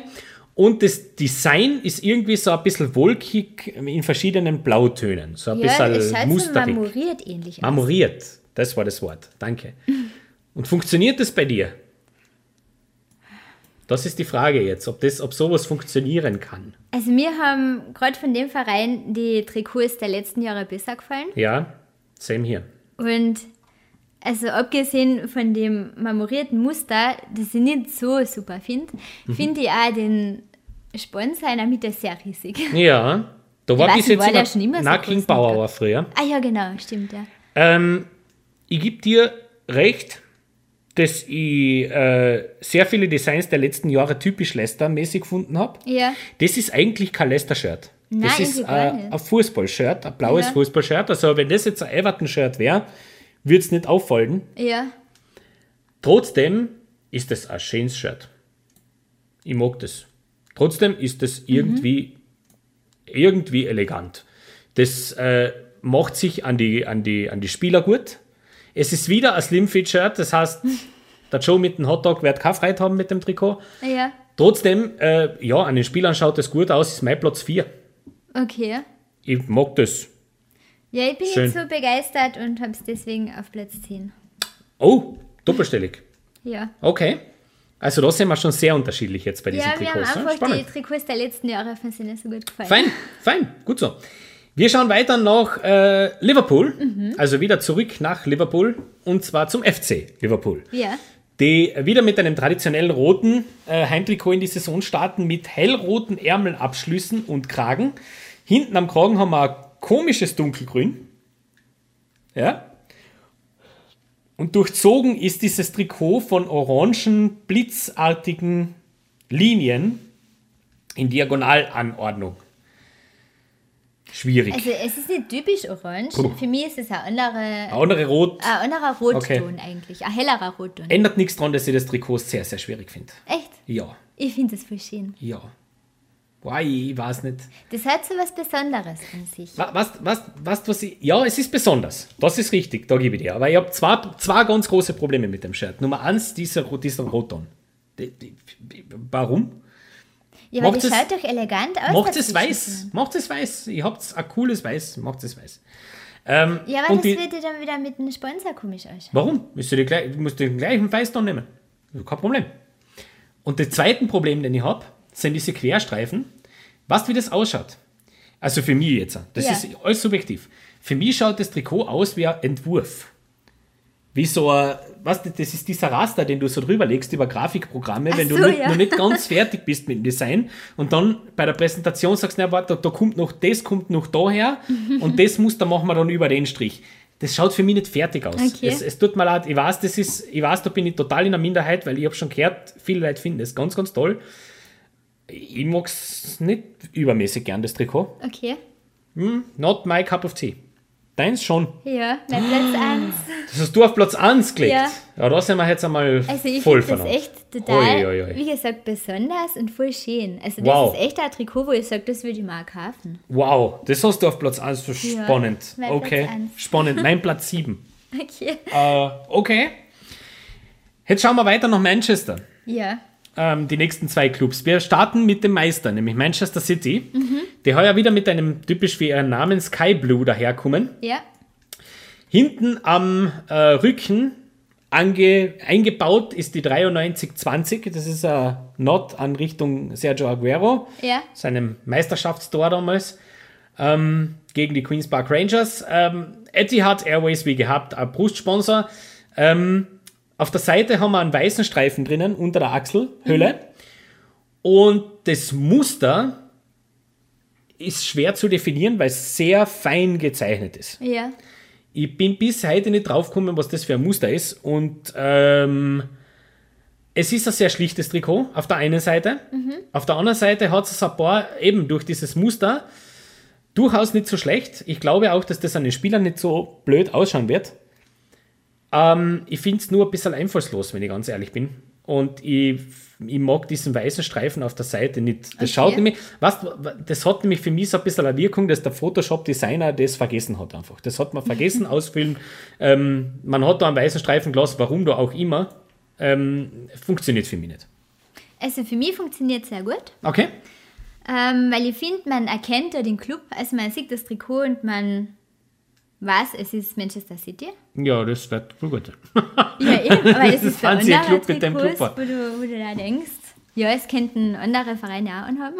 S1: Und das Design ist irgendwie so ein bisschen wolkig in verschiedenen Blautönen. So ein
S6: Ja,
S1: bisschen
S6: schaut so
S1: musterig.
S6: marmoriert ähnlich.
S1: Marmoriert, das war das Wort. Danke. [LAUGHS] Und funktioniert das bei dir? Das ist die Frage jetzt, ob, das, ob sowas funktionieren kann.
S6: Also mir haben gerade von dem Verein die Trikots der letzten Jahre besser gefallen.
S1: Ja, same hier.
S6: Und also abgesehen von dem marmorierten Muster, das ich nicht so super finde,
S1: Mhm.
S6: finde ich auch den Sponsor in der Mitte sehr riesig. [LAUGHS]
S1: Ja, da war bis jetzt
S6: war
S1: immer,
S6: schon immer so
S1: na, King? Bauer war früher.
S6: Ah ja, genau, stimmt, ja.
S1: Ähm, ich gebe dir recht, dass ich äh, sehr viele Designs der letzten Jahre typisch Leicester-mäßig gefunden habe.
S6: Ja,
S1: Das ist eigentlich kein Leicester-Shirt.
S6: Nein,
S1: Das ist äh, ein Fußball-Shirt, ein blaues
S6: Ja.
S1: Fußball-Shirt. Also wenn das jetzt ein Everton-Shirt wäre, würde es nicht auffallen.
S6: ja.
S1: Trotzdem ist es ein schönes Shirt. Ich mag das. Trotzdem ist es irgendwie, irgendwie elegant. Das äh, macht sich an die, an, die, an die Spieler gut. Es ist wieder ein Slim-Fit-Shirt, das heißt, [LAUGHS] der Joe mit dem Hotdog wird keine Freude haben mit dem Trikot.
S6: Ja,
S1: Trotzdem, äh, ja, an den Spielern schaut es gut aus, ist mein Platz 4.
S6: okay.
S1: Ich mag das.
S6: Ja, ich bin
S1: Schön.
S6: jetzt so begeistert und habe es deswegen auf Platz 10.
S1: Oh, doppelstellig. [LAUGHS]
S6: Ja.
S1: Okay. Also da sind wir schon sehr unterschiedlich jetzt bei diesen
S6: Ja, wir haben
S1: Trikots. ne?
S6: einfach
S1: Spannend.
S6: die Trikots der letzten Jahre von Sinne so gut gefallen.
S1: Fein, fein, gut so. Wir schauen weiter nach äh, Liverpool, also wieder zurück nach Liverpool und zwar zum FC Liverpool,
S6: Ja.
S1: die wieder mit einem traditionellen roten äh, Heimtrikot in die Saison starten mit hellroten Ärmelabschlüssen und Kragen. Hinten am Kragen haben wir ein komisches Dunkelgrün. Ja. Und durchzogen ist dieses Trikot von orangen, blitzartigen Linien in Diagonalanordnung. Schwierig.
S6: Also es ist nicht typisch orange.
S1: Puh.
S6: Für mich ist es ein anderer,
S1: Andere Rot
S6: ein anderer Rotton
S1: Okay.
S6: eigentlich. Ein hellerer Rotton.
S1: ändert nichts daran, dass ich das Trikot sehr, sehr schwierig finde.
S6: Echt?
S1: Ja,
S6: Ich finde es voll schön.
S1: ja. Boah, ich weiß nicht.
S6: Das hat so was Besonderes an sich.
S1: Wa- Was, was, was, was ich, ja, es ist besonders. Das ist richtig, da gebe ich dir. Aber ich habe zwei, zwei ganz große Probleme mit dem Shirt. Nummer eins, dieser, dieser die, warum?
S6: Ja, aber
S1: Macht
S6: das
S1: es-
S6: schaut doch elegant aus.
S1: Macht es weiß. Macht es weiß. Ihr habt ein cooles Weiß. Macht es weiß. Ähm,
S6: Ja, aber
S1: und
S6: das
S1: die,
S6: würde dann wieder mit einem Sponsor komisch ausschauen.
S1: Warum? Musst du, die, gleich- du musst den gleichen Weißton nehmen. Kein Problem. Und das zweite Problem, den ich habe, sind diese Querstreifen. Weißt du, wie das ausschaut? Also für mich jetzt. Das
S6: Ja.
S1: ist alles subjektiv. Für mich schaut das Trikot aus wie ein Entwurf. Wie so ein, du, das ist dieser Raster, den du so drüber legst über Grafikprogramme,
S6: Ach
S1: wenn du
S6: so,
S1: nicht,
S6: ja.
S1: noch nicht [LAUGHS] ganz fertig bist mit dem Design und dann bei der Präsentation sagst, na warte, da kommt noch das, kommt noch daher [LAUGHS] und das Muster machen wir dann über den Strich. Das schaut für mich nicht fertig aus.
S6: Okay.
S1: Es, es tut mir leid, ich weiß, das ist, ich weiß, da bin ich total in der Minderheit, weil ich habe schon gehört, viele Leute finden das ganz, ganz toll. Ich mag es nicht übermäßig gern, das Trikot.
S6: Okay.
S1: Not my cup of tea. Deins schon.
S6: Ja, mein Platz 1.
S1: Das hast du auf Platz 1 gelegt.
S6: Ja.
S1: Ja, da sind wir jetzt einmal
S6: Also ich
S1: voll
S6: finde das
S1: von
S6: echt total,
S1: Ui, ui, ui.
S6: wie gesagt, besonders und voll schön. Also das
S1: Wow.
S6: ist echt ein Trikot, wo ich sage, das würde ich mal kaufen.
S1: Wow, das hast du auf Platz 1. So
S6: Ja,
S1: spannend.
S6: mein
S1: okay,
S6: Platz eins.
S1: spannend. Mein Platz 7. [LAUGHS]
S6: Okay.
S1: Äh, okay. Jetzt schauen wir weiter nach Manchester.
S6: Ja.
S1: Ähm, die nächsten zwei Clubs. Wir starten mit dem Meister, nämlich Manchester City,
S6: Mhm.
S1: die heuer wieder mit einem typisch wie ihren Namen Sky Blue daherkommen.
S6: Ja.
S1: Hinten am äh, Rücken ange, eingebaut ist die 9320. Das ist ein Not an Richtung Sergio Aguero,
S6: Ja.
S1: seinem Meisterschaftstor damals, ähm, gegen die Queen's Park Rangers. Ähm, Etihad Airways, wie gehabt, ein Brustsponsor. Ähm, auf der Seite haben wir einen weißen Streifen drinnen, unter der Achselhöhle. Und das Muster ist schwer zu definieren, weil es sehr fein gezeichnet ist.
S6: Ja.
S1: Ich bin bis heute nicht draufgekommen, was das für ein Muster ist. Und ähm, es ist ein sehr schlichtes Trikot auf der einen Seite. Auf der anderen Seite hat es ein paar, eben durch dieses Muster, durchaus nicht so schlecht. Ich glaube auch, dass das an den Spielern nicht so blöd ausschauen wird. Ähm, ich finde es nur ein bisschen einfallslos, wenn ich ganz ehrlich bin. Und ich, ich mag diesen weißen Streifen auf der Seite nicht. Das
S6: Okay.
S1: schaut nämlich, du, das hat nämlich für mich so ein bisschen eine Wirkung, dass der Photoshop-Designer das vergessen hat einfach. Das hat man vergessen [LAUGHS] ausfüllen. Ähm, man hat da einen weißen Streifen gelassen, warum da auch immer. Ähm, funktioniert für mich nicht.
S6: Also für mich funktioniert es sehr gut,
S1: Okay.
S6: ähm, weil ich finde, man erkennt da den Club, also man sieht das Trikot und man weiß, es ist Manchester City.
S1: Ja, das wird gut. [LAUGHS]
S6: Ja, eben, aber das [LAUGHS]
S1: Das
S6: ist für
S1: einzige
S6: andere
S1: Club mit dem Club
S6: wo du, wo du da denkst, ja, es könnten andere Vereine auch anhaben.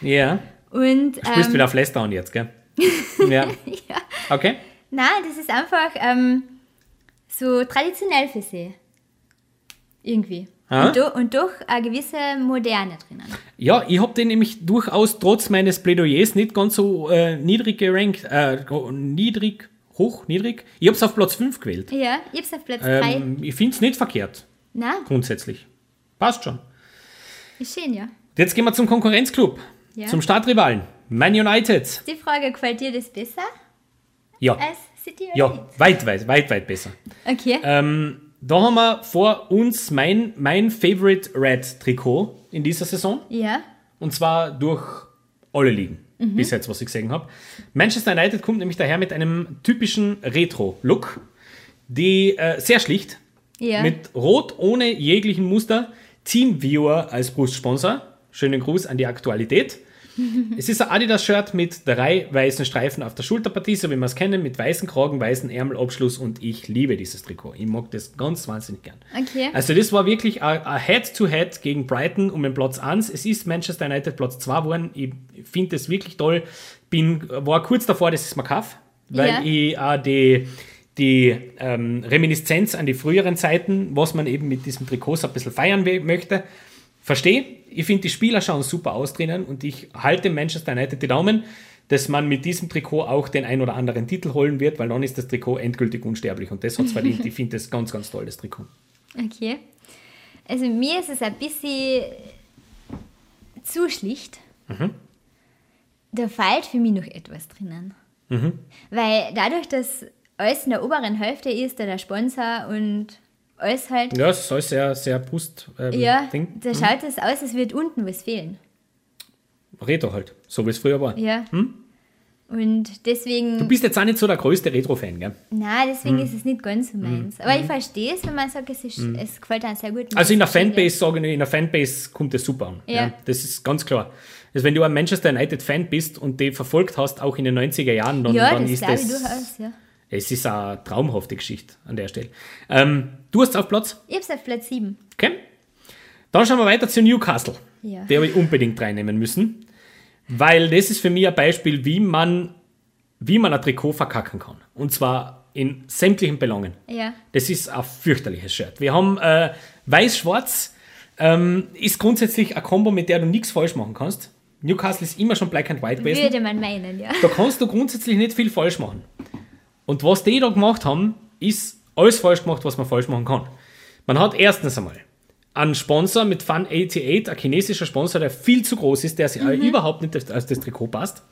S1: Ja.
S6: Und
S1: Du spielst
S6: ähm,
S1: wieder auf Leicester jetzt, gell? [LAUGHS] Ja.
S6: ja.
S1: Okay.
S6: Nein, das ist einfach ähm, so traditionell für sie. Irgendwie.
S1: Ah.
S6: Und, do, und doch eine gewisse Moderne drinnen.
S1: Ja, ich habe den nämlich durchaus trotz meines Plädoyers nicht ganz so äh, niedrig gerankt. Äh, niedrig, hoch, niedrig. Ich habe es auf Platz 5 gewählt.
S6: Ja, ich hab's auf Platz 3.
S1: Ähm, ich finde es nicht verkehrt,
S6: Nein,
S1: grundsätzlich. Passt schon.
S6: ist schön, ja.
S1: Jetzt gehen wir zum Konkurrenzclub,
S6: Ja.
S1: zum Stadtrivalen. Man United.
S6: Die Frage, gefällt dir das besser
S1: Ja,
S6: als City
S1: ja,
S6: nicht?
S1: weit, weit, weit, weit besser.
S6: Okay.
S1: Ähm, da haben wir vor uns mein, mein Favorite Red Trikot in dieser Saison.
S6: ja.
S1: Und zwar durch alle Ligen. Bis jetzt, was ich gesehen habe. Manchester United kommt nämlich daher mit einem typischen Retro-Look. Die äh, sehr schlicht.
S6: Ja.
S1: Mit Rot ohne jeglichen Muster. Teamviewer als Brustsponsor. Schönen Gruß an die Aktualität. [LAUGHS] es ist ein Adidas-Shirt mit drei weißen Streifen auf der Schulterpartie, so wie wir es kennen, mit weißen Kragen, weißen Ärmelabschluss und ich liebe dieses Trikot. Ich mag das ganz wahnsinnig gern.
S6: Okay.
S1: Also das war wirklich ein Head-to-Head gegen Brighton um den Platz 1. Es ist Manchester United Platz 2 geworden. Ich finde das wirklich toll. Bin, war kurz davor, dass ich es mir kaufe, weil
S6: Ja.
S1: ich auch die, die ähm, Reminiszenz an die früheren Zeiten, was man eben mit diesem Trikot so ein bisschen feiern möchte, verstehe. Ich finde, die Spieler schauen super aus drinnen und ich halte Manchester United die Daumen, dass man mit diesem Trikot auch den ein oder anderen Titel holen wird, weil dann ist das Trikot endgültig unsterblich und das hat es verdient. Ich finde das ganz, ganz toll, das Trikot.
S6: Okay. Also mir ist es ein bisschen zu schlicht.
S1: Mhm.
S6: Da fehlt für mich noch etwas drinnen.
S1: Mhm.
S6: Weil dadurch, dass alles in der oberen Hälfte ist, da der Sponsor und alles halt,
S1: Ja, es ist alles sehr, sehr Brust. Ähm,
S6: ja,
S1: Ding.
S6: da schaut es aus, als würde unten was fehlen.
S1: Retro halt, so wie es früher war.
S6: Ja. Und deswegen,
S1: Hm? Du bist jetzt auch nicht so der größte Retro-Fan, gell?
S6: na, deswegen
S1: Hm.
S6: ist es nicht ganz so meins. Aber ich verstehe es, wenn man sagt, es, ist, es gefällt einem sehr gut.
S1: Also in der Fanbase, sage ich, in der Fanbase kommt das super an.
S6: Ja.
S1: das ist ganz klar. Also wenn du ein Manchester United-Fan bist und die verfolgt hast, auch in den 90er Jahren, dann,
S6: Ja,
S1: dann
S6: das
S1: ist
S6: glaube ich
S1: das...
S6: durchaus, ja.
S1: Es ist eine traumhafte Geschichte an der Stelle. Ähm, du hast auf Platz,
S6: Ich hab's auf Platz 7.
S1: okay? Dann schauen wir weiter zu Newcastle.
S6: Ja.
S1: Die habe ich unbedingt reinnehmen müssen. Weil das ist für mich ein Beispiel, wie man, wie man ein Trikot verkacken kann. Und zwar in sämtlichen Belangen.
S6: Ja.
S1: Das ist ein fürchterliches Shirt. Wir haben äh, weiß-schwarz, ähm, ist grundsätzlich ein Kombo, mit der du nichts falsch machen kannst. Newcastle ist immer schon Black and White gewesen.
S6: Würde man meinen, ja.
S1: Da kannst du grundsätzlich nicht viel falsch machen. Und was die da gemacht haben, ist alles falsch gemacht, was man falsch machen kann. Man hat erstens einmal einen Sponsor mit Fun88, ein chinesischer Sponsor, der viel zu groß ist, der sich auch überhaupt nicht als das Trikot passt.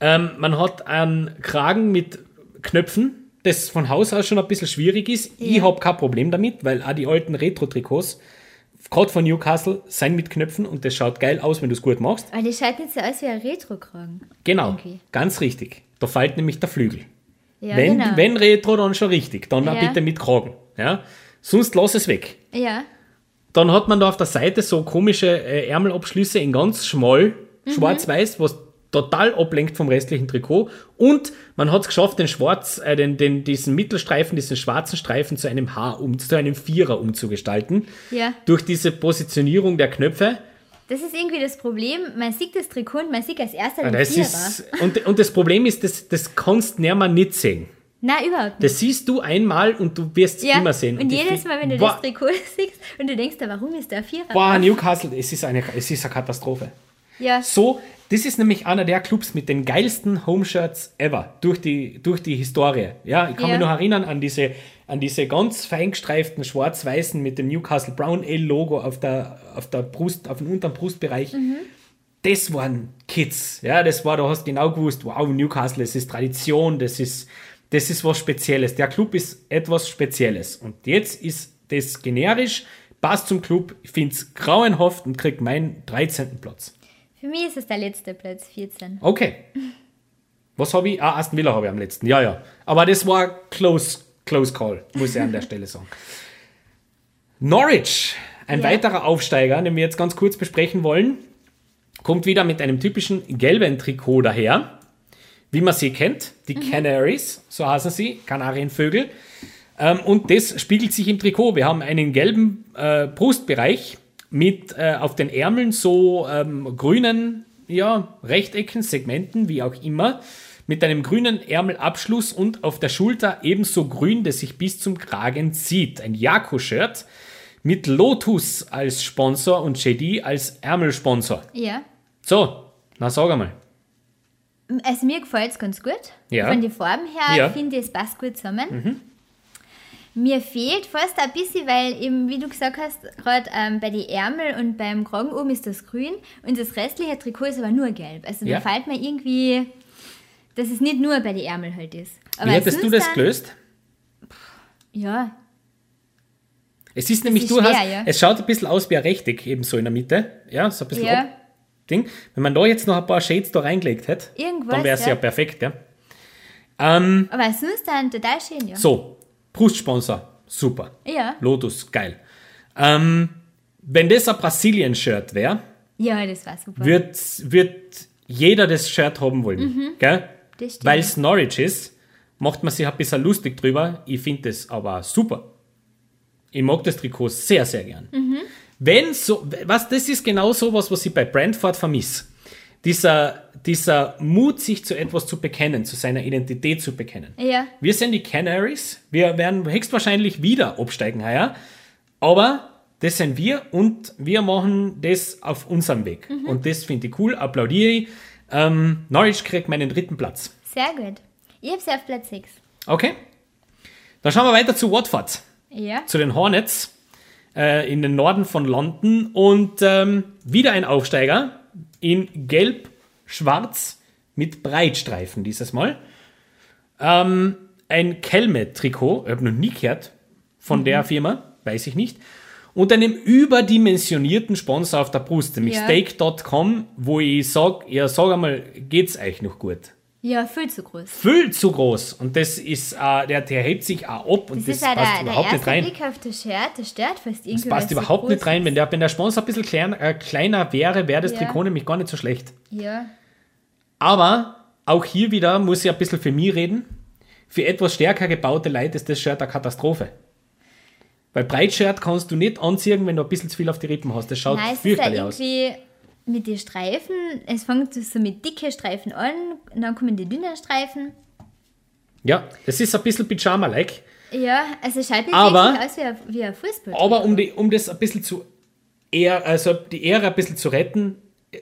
S1: Ähm, man hat einen Kragen mit Knöpfen, das von Haus aus schon ein bisschen schwierig ist. Ich habe kein Problem damit, weil auch die alten Retro-Trikots, gerade von Newcastle, sind mit Knöpfen und das schaut geil aus, wenn du es gut machst.
S6: Aber das schaut nicht so aus wie ein Retro-Kragen.
S1: Genau,
S6: Irgendwie.
S1: ganz richtig. Da fällt nämlich der Flügel.
S6: Ja,
S1: wenn,
S6: genau.
S1: wenn Retro, dann schon richtig. Dann
S6: Ja.
S1: bitte mit Kragen. Ja? Sonst lass es weg.
S6: Ja.
S1: Dann hat man da auf der Seite so komische äh, Ärmelabschlüsse in ganz schmal,
S6: Mhm.
S1: schwarz-weiß, was total ablenkt vom restlichen Trikot. Und man hat es geschafft, den Schwarz, äh, den, den, diesen Mittelstreifen, diesen schwarzen Streifen zu einem H um, zu einem Vierer umzugestalten.
S6: Ja.
S1: Durch diese Positionierung der Knöpfe.
S6: Das ist irgendwie das Problem. Man sieht das Trikot und man sieht als erster den
S1: Ah, Das
S6: Vierer.
S1: ist, und, und das Problem ist, das, das kannst du nicht sehen.
S6: Nein, überhaupt nicht.
S1: Das siehst du einmal und du wirst es
S6: ja.
S1: immer sehen.
S6: Und
S1: ich
S6: jedes Mal, wenn du
S1: Boah,
S6: das Trikot [LAUGHS] siehst und du denkst, warum ist da ein Vierer?
S1: Boah? Newcastle, es ist, eine, es ist eine Katastrophe.
S6: Ja.
S1: So, das ist nämlich einer der Clubs mit den geilsten Homeshirts ever durch die, durch die Historie. Ja, ich kann
S6: Ja.
S1: mich noch erinnern an diese, an diese ganz feingestreiften schwarz-weißen mit dem Newcastle Brown Ale Logo auf der, auf der Brust, auf dem unteren Brustbereich.
S6: Mhm.
S1: Das waren Kids. Ja, das war, du hast genau gewusst, wow, Newcastle, das ist Tradition, das ist, das ist was Spezielles. Der Club ist etwas Spezielles. Und jetzt ist das generisch, passt zum Club, ich finde es grauenhaft und kriegt meinen 13. Platz.
S6: Für mich ist es der letzte Platz, 14.
S1: Okay. Was habe ich? Ah, Aston Villa habe ich am letzten. Ja, ja. Aber das war close, close call, muss ich an der Stelle sagen. Norwich. Ein
S6: Ja.
S1: weiterer Aufsteiger, den wir jetzt ganz kurz besprechen wollen, kommt wieder mit einem typischen gelben Trikot daher. Wie man sie kennt, die Canaries, so heißen sie, Kanarienvögel. Ähm, und das spiegelt sich im Trikot. Wir haben einen gelben äh, Brustbereich mit äh, auf den Ärmeln so ähm, grünen ja, Rechtecken, Segmenten, wie auch immer, mit einem grünen Ärmelabschluss und auf der Schulter ebenso grün, das sich bis zum Kragen zieht. Ein Jako-Shirt mit Lotus als Sponsor und JD als Ärmelsponsor.
S6: Ja.
S1: So, na sag einmal.
S6: Also mir gefällt es ganz gut.
S1: Ja.
S6: Von den Farben her
S1: Ja. Mhm.
S6: finde ich, es passt gut zusammen. Mir fehlt fast ein bisschen, weil eben, wie du gesagt hast, gerade ähm, bei den Ärmel und beim Kragen oben ist das grün und das restliche Trikot ist aber nur gelb. Also
S1: Ja.
S6: da fällt mir irgendwie, dass es nicht nur bei den Ärmel halt ist. Aber
S1: Wie hättest du das gelöst?
S6: Ja,
S1: Es ist nämlich,
S6: ist
S1: du
S6: schwer,
S1: hast,
S6: ja.
S1: es schaut ein bisschen aus wie ein Rechteck, eben so in der Mitte. Ja, so ein bisschen
S6: Ja.
S1: Ding. Wenn man da jetzt noch ein paar Shades da reingelegt hätte,
S6: Irgendwas,
S1: dann wäre es ja.
S6: ja.
S1: perfekt, ja. Ähm,
S6: aber sonst dann total schön, ja.
S1: so, Brustsponsor, super.
S6: Ja,
S1: Lotus, geil. Ähm, wenn das ein Brasilien-Shirt wäre,
S6: ja, das war super.
S1: wird, wird jeder das Shirt haben wollen. Gell?
S6: Mhm. Das stimmt.
S1: Weil es Norwich ist, macht man sich ein bisschen lustig drüber. Ich finde das aber super. Ich mag das Trikot sehr, sehr gern.
S6: Mhm.
S1: Wenn so, was, das ist genau so was, was ich bei Brentford vermisse. Dieser, dieser Mut, sich zu etwas zu bekennen, zu seiner Identität zu bekennen.
S6: Ja.
S1: Wir sind die Canaries. Wir werden höchstwahrscheinlich wieder absteigen heuer. Aber das sind wir und wir machen das auf unserem Weg.
S6: Mhm.
S1: Und das finde ich cool, applaudiere ich. Ähm, Norwich kriegt meinen dritten Platz.
S6: Sehr gut. Ich habe sie auf Platz 6.
S1: Okay. Dann schauen wir weiter zu Watford,
S6: Ja.
S1: zu den Hornets äh, in den Norden von London. Und ähm, wieder ein Aufsteiger in Gelb-Schwarz mit Breitstreifen dieses Mal. Ähm, ein Kelme-Trikot, ich habe noch nie gehört von der Firma, weiß ich nicht. Und einem überdimensionierten Sponsor auf der Brust, nämlich
S6: Ja.
S1: Stake.com, wo ich sage, ja, sag einmal, geht's euch noch gut?
S6: Ja, viel zu groß.
S1: Viel zu groß. Und das ist, äh, der, der hebt sich auch ab und
S6: Das,
S1: das, passt
S6: der, der
S1: überhaupt nicht
S6: erste
S1: rein.
S6: Blick auf das Shirt, das stört fast irgendwie.
S1: Das passt
S6: es so
S1: überhaupt nicht rein. Wenn der, wenn der Sponsor ein bisschen klein, äh, kleiner wäre, wäre das
S6: Ja.
S1: Trikot nämlich gar nicht so schlecht.
S6: Ja.
S1: Aber auch hier wieder muss ich ein bisschen für mich reden. Für etwas stärker gebaute Leute ist das Shirt eine Katastrophe. Weil Breitshirt kannst du nicht anziehen, wenn du ein bisschen zu viel auf die Rippen hast. Das schaut
S6: Nein, es
S1: fürchterlich aus.
S6: irgendwie mit den Streifen, es fängt so mit dicken Streifen an, und dann kommen die dünnen Streifen.
S1: Ja, das ist ein bisschen Pyjama-like.
S6: Ja, also es schaut nicht
S1: Aber-
S6: aus wie ein, wie ein Fußball.
S1: Aber um, die, um das ein bisschen zu ehr, also die Ehre ein bisschen zu retten,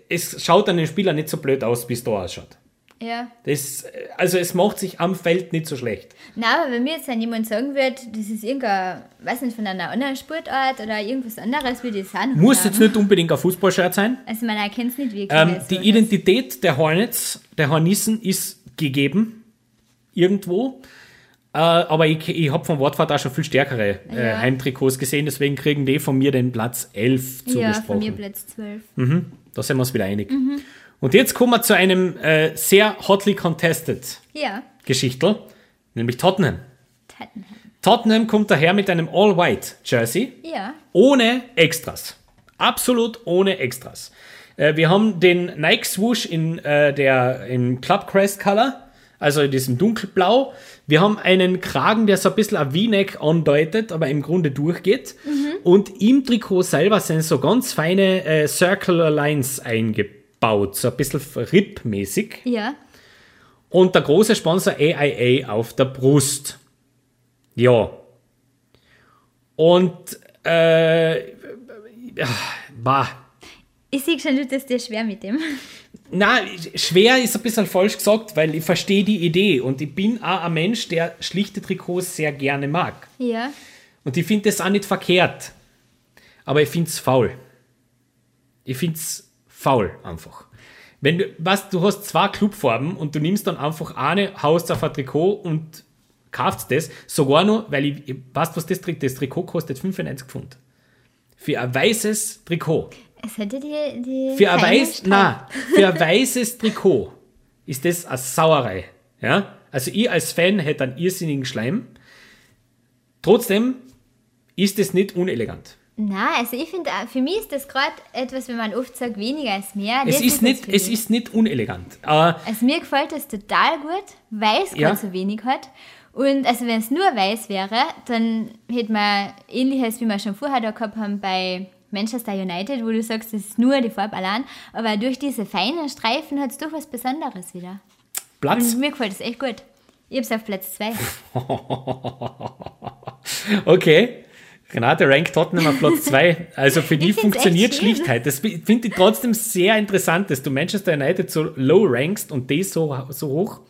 S1: es schaut an den Spieler nicht so blöd aus, wie es da ausschaut.
S6: Ja.
S1: Das, also es macht sich am Feld nicht so schlecht.
S6: Nein, aber wenn mir jetzt dann jemand sagen würde, das ist irgendein, weiß nicht, von einer anderen Sportart oder irgendwas anderes, würde ich noch
S1: Muss jetzt nicht unbedingt ein Fußballshirt sein.
S6: Also man erkennt es nicht wirklich.
S1: Ähm,
S6: es
S1: die
S6: so
S1: Identität der Hornets, der Hornissen ist gegeben. Irgendwo. Äh, aber ich, ich habe von Wortfahrt auch schon viel stärkere äh,
S6: Ja.
S1: Heimtrikots gesehen, deswegen kriegen die von mir den Platz 11
S6: ist. Ja,
S1: zugesprochen.
S6: von mir Platz 12.
S1: Da sind wir uns wieder einig. Und jetzt kommen wir zu einem äh, sehr hotly contested
S6: Ja,
S1: Geschichtel, nämlich Tottenham.
S6: Tottenham.
S1: Tottenham kommt daher mit einem All-White-Jersey,
S6: Ja,
S1: ohne Extras. Absolut ohne Extras. Äh, wir haben den Nike Swoosh in äh, der im Club Crest Color, also in diesem dunkelblau. Wir haben einen Kragen, der so ein bisschen ein V-Neck andeutet, aber im Grunde durchgeht. Und im Trikot selber sind so ganz feine äh, Circular Lines eingebaut, so ein bisschen Rip-mäßig.
S6: ja.
S1: Und der große Sponsor AIA auf der Brust. Ja. Und, äh, war.
S6: Ich sehe schon, du tust dir schwer mit dem.
S1: Na, schwer ist ein bisschen falsch gesagt, weil ich verstehe die Idee und ich bin auch ein Mensch, der schlichte Trikots sehr gerne mag.
S6: Ja,
S1: Und ich finde das auch nicht verkehrt. Aber ich finde es faul. Ich finde es faul einfach. Wenn du, was, du hast zwei Clubfarben und du nimmst dann einfach eine, haust auf ein Trikot und kaufst das, sogar nur, weil ich, ich weißt, was das, Tri- das Trikot kostet? 95 Pfund. Für ein weißes Trikot.
S6: es hätte die. die
S1: Für ein, weiß, na, für ein weißes Trikot ist das eine Sauerei. Ja? Also ich als Fan hätte einen irrsinnigen Schleim. Trotzdem ist es nicht unelegant.
S6: Na, also ich finde, für mich ist das gerade etwas, wenn man oft sagt, weniger ist mehr.
S1: Es
S6: Das
S1: ist,
S6: es
S1: nicht, es ist nicht unelegant. Äh,
S6: Also mir gefällt das total gut, weil es gerade
S1: Ja.
S6: so wenig hat. Und also wenn es nur weiß wäre, dann hätte man ähnliches, wie wir schon vorher da gehabt haben bei Manchester United, wo du sagst, es ist nur die Farbe allein. Aber durch diese feinen Streifen hat es doch was Besonderes wieder.
S1: Platz.
S6: Und mir gefällt es echt gut. Ich habe es auf Platz 2. [LAUGHS]
S1: Okay. Renate rankt Tottenham auf Platz 2. Also für [LAUGHS] die funktioniert. Schlichtheit. Das finde ich trotzdem sehr interessant, dass du Manchester United so low rankst und die so, so hoch.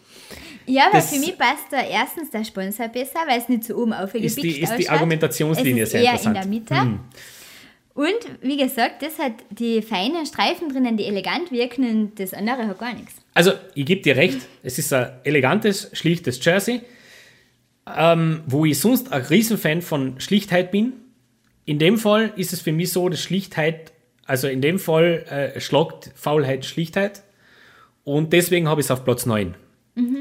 S6: Ja, weil
S1: Das-
S6: für mich passt da erstens der Sponsor besser, weil es nicht so oben aufgepickt
S1: Ist die- ist die. Argumentationslinie sehr interessant.
S6: in der Mitte. Und wie gesagt, das hat die feinen Streifen drinnen, die elegant wirken und das andere hat gar nichts.
S1: Also, ich gebe dir recht, es ist ein elegantes, schlichtes Jersey, ähm, wo ich sonst ein Riesenfan von Schlichtheit bin. In dem Fall ist es für mich so, dass Schlichtheit, also in dem Fall äh, schlagt Faulheit Schlichtheit. Und deswegen habe ich es auf Platz 9.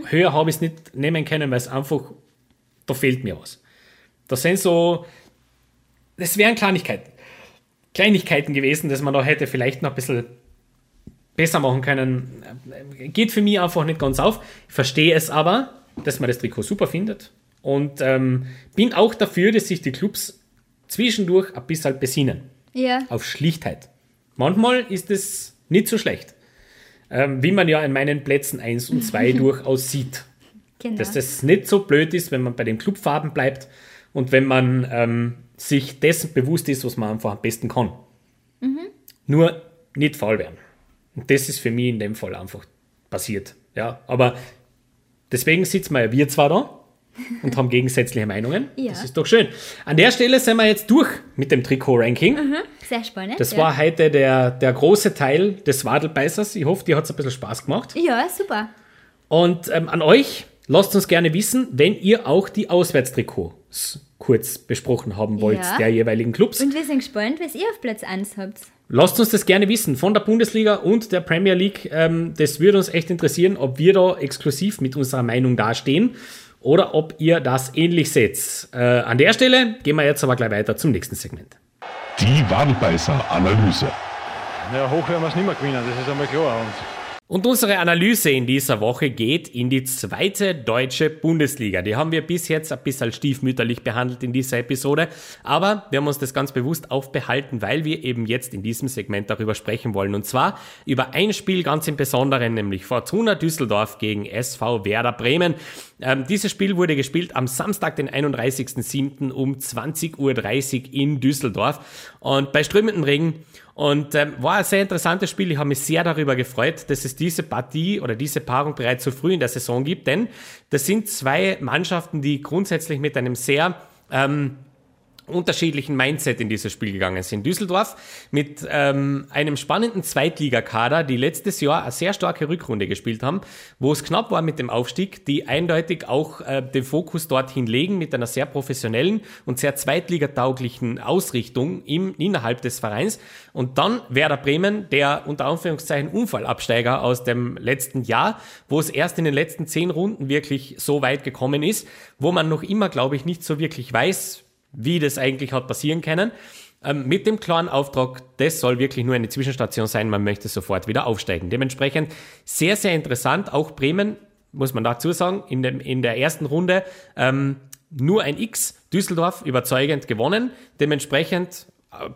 S1: Höher habe ich es nicht nehmen können, weil es einfach, da fehlt mir was. Das sind so, das wären Kleinigkeiten. Kleinigkeiten gewesen, dass man da hätte vielleicht noch ein bisschen besser machen können. Geht für mich einfach nicht ganz auf. Ich verstehe es aber, dass man das Trikot super findet. Und ähm, bin auch dafür, dass sich die Clubs zwischendurch ein bisschen besinnen.
S6: Ja,
S1: Auf Schlichtheit. Manchmal ist es nicht so schlecht. Ähm, wie man ja in meinen Plätzen 1 und 2 [LAUGHS] durchaus sieht.
S6: genau.
S1: Dass das nicht so blöd ist, wenn man bei den Clubfarben bleibt und wenn man ähm, sich dessen bewusst ist, was man einfach am besten kann. Nur nicht faul werden. Und das ist für mich in dem Fall einfach passiert. Ja, aber deswegen sitzen wir ja wir zwar da und haben gegensätzliche Meinungen.
S6: Ja.
S1: Das ist doch schön. An der Stelle sind wir jetzt durch mit dem Trikot-Ranking.
S6: Sehr spannend.
S1: Das
S6: ja.
S1: war heute der, der große Teil des Wadelbeißers. Ich hoffe, dir hat es ein bisschen Spaß gemacht.
S6: Ja, super.
S1: Und ähm, an euch, lasst uns gerne wissen, wenn ihr auch die Auswärtstrikots kurz besprochen haben wollt,
S6: Ja.
S1: der jeweiligen Clubs.
S6: Und wir sind gespannt, was ihr auf Platz 1 habt.
S1: Lasst uns das gerne wissen von der Bundesliga und der Premier League. Ähm, das würde uns echt interessieren, ob wir da exklusiv mit unserer Meinung dastehen oder ob ihr das ähnlich seht. Äh, an der Stelle gehen wir jetzt aber gleich weiter zum nächsten Segment.
S4: Die Wadelbeißer-Analyse.
S7: Ja, hoch werden wir es nicht mehr gewinnen, das ist einmal klar. Und
S1: Und unsere Analyse in dieser Woche geht in die zweite deutsche Bundesliga. Die haben wir bis jetzt ein bisschen stiefmütterlich behandelt in dieser Episode, aber wir haben uns das ganz bewusst aufbehalten, weil wir eben jetzt in diesem Segment darüber sprechen wollen. Und zwar über ein Spiel ganz im Besonderen, nämlich Fortuna Düsseldorf gegen SV Werder Bremen. Ähm, dieses Spiel wurde gespielt am Samstag, den 31.07. um 20.30 Uhr in Düsseldorf. Und bei strömendem Regen und ähm, war ein sehr interessantes Spiel. Ich habe mich sehr darüber gefreut, dass es diese Partie oder diese Paarung bereits so früh in der Saison gibt, denn das sind zwei Mannschaften, die grundsätzlich mit einem sehr ähm, unterschiedlichen Mindset in dieses Spiel gegangen sind. Düsseldorf mit ähm, einem spannenden Zweitligakader, die letztes Jahr eine sehr starke Rückrunde gespielt haben, wo es knapp war mit dem Aufstieg, die eindeutig auch äh, den Fokus dorthin legen mit einer sehr professionellen und sehr zweitligatauglichen Ausrichtung im, innerhalb des Vereins. Und dann Werder Bremen, der unter Anführungszeichen Unfallabsteiger aus dem letzten Jahr, wo es erst in den letzten zehn Runden wirklich so weit gekommen ist, wo man noch immer, glaube ich, nicht so wirklich weiß, wie das eigentlich hat passieren können. Ähm, mit dem klaren Auftrag, das soll wirklich nur eine Zwischenstation sein, man möchte sofort wieder aufsteigen. Dementsprechend sehr, sehr interessant. Auch Bremen, muss man dazu sagen, in, dem, in der ersten Runde ähm, nur ein X, Düsseldorf überzeugend gewonnen. Dementsprechend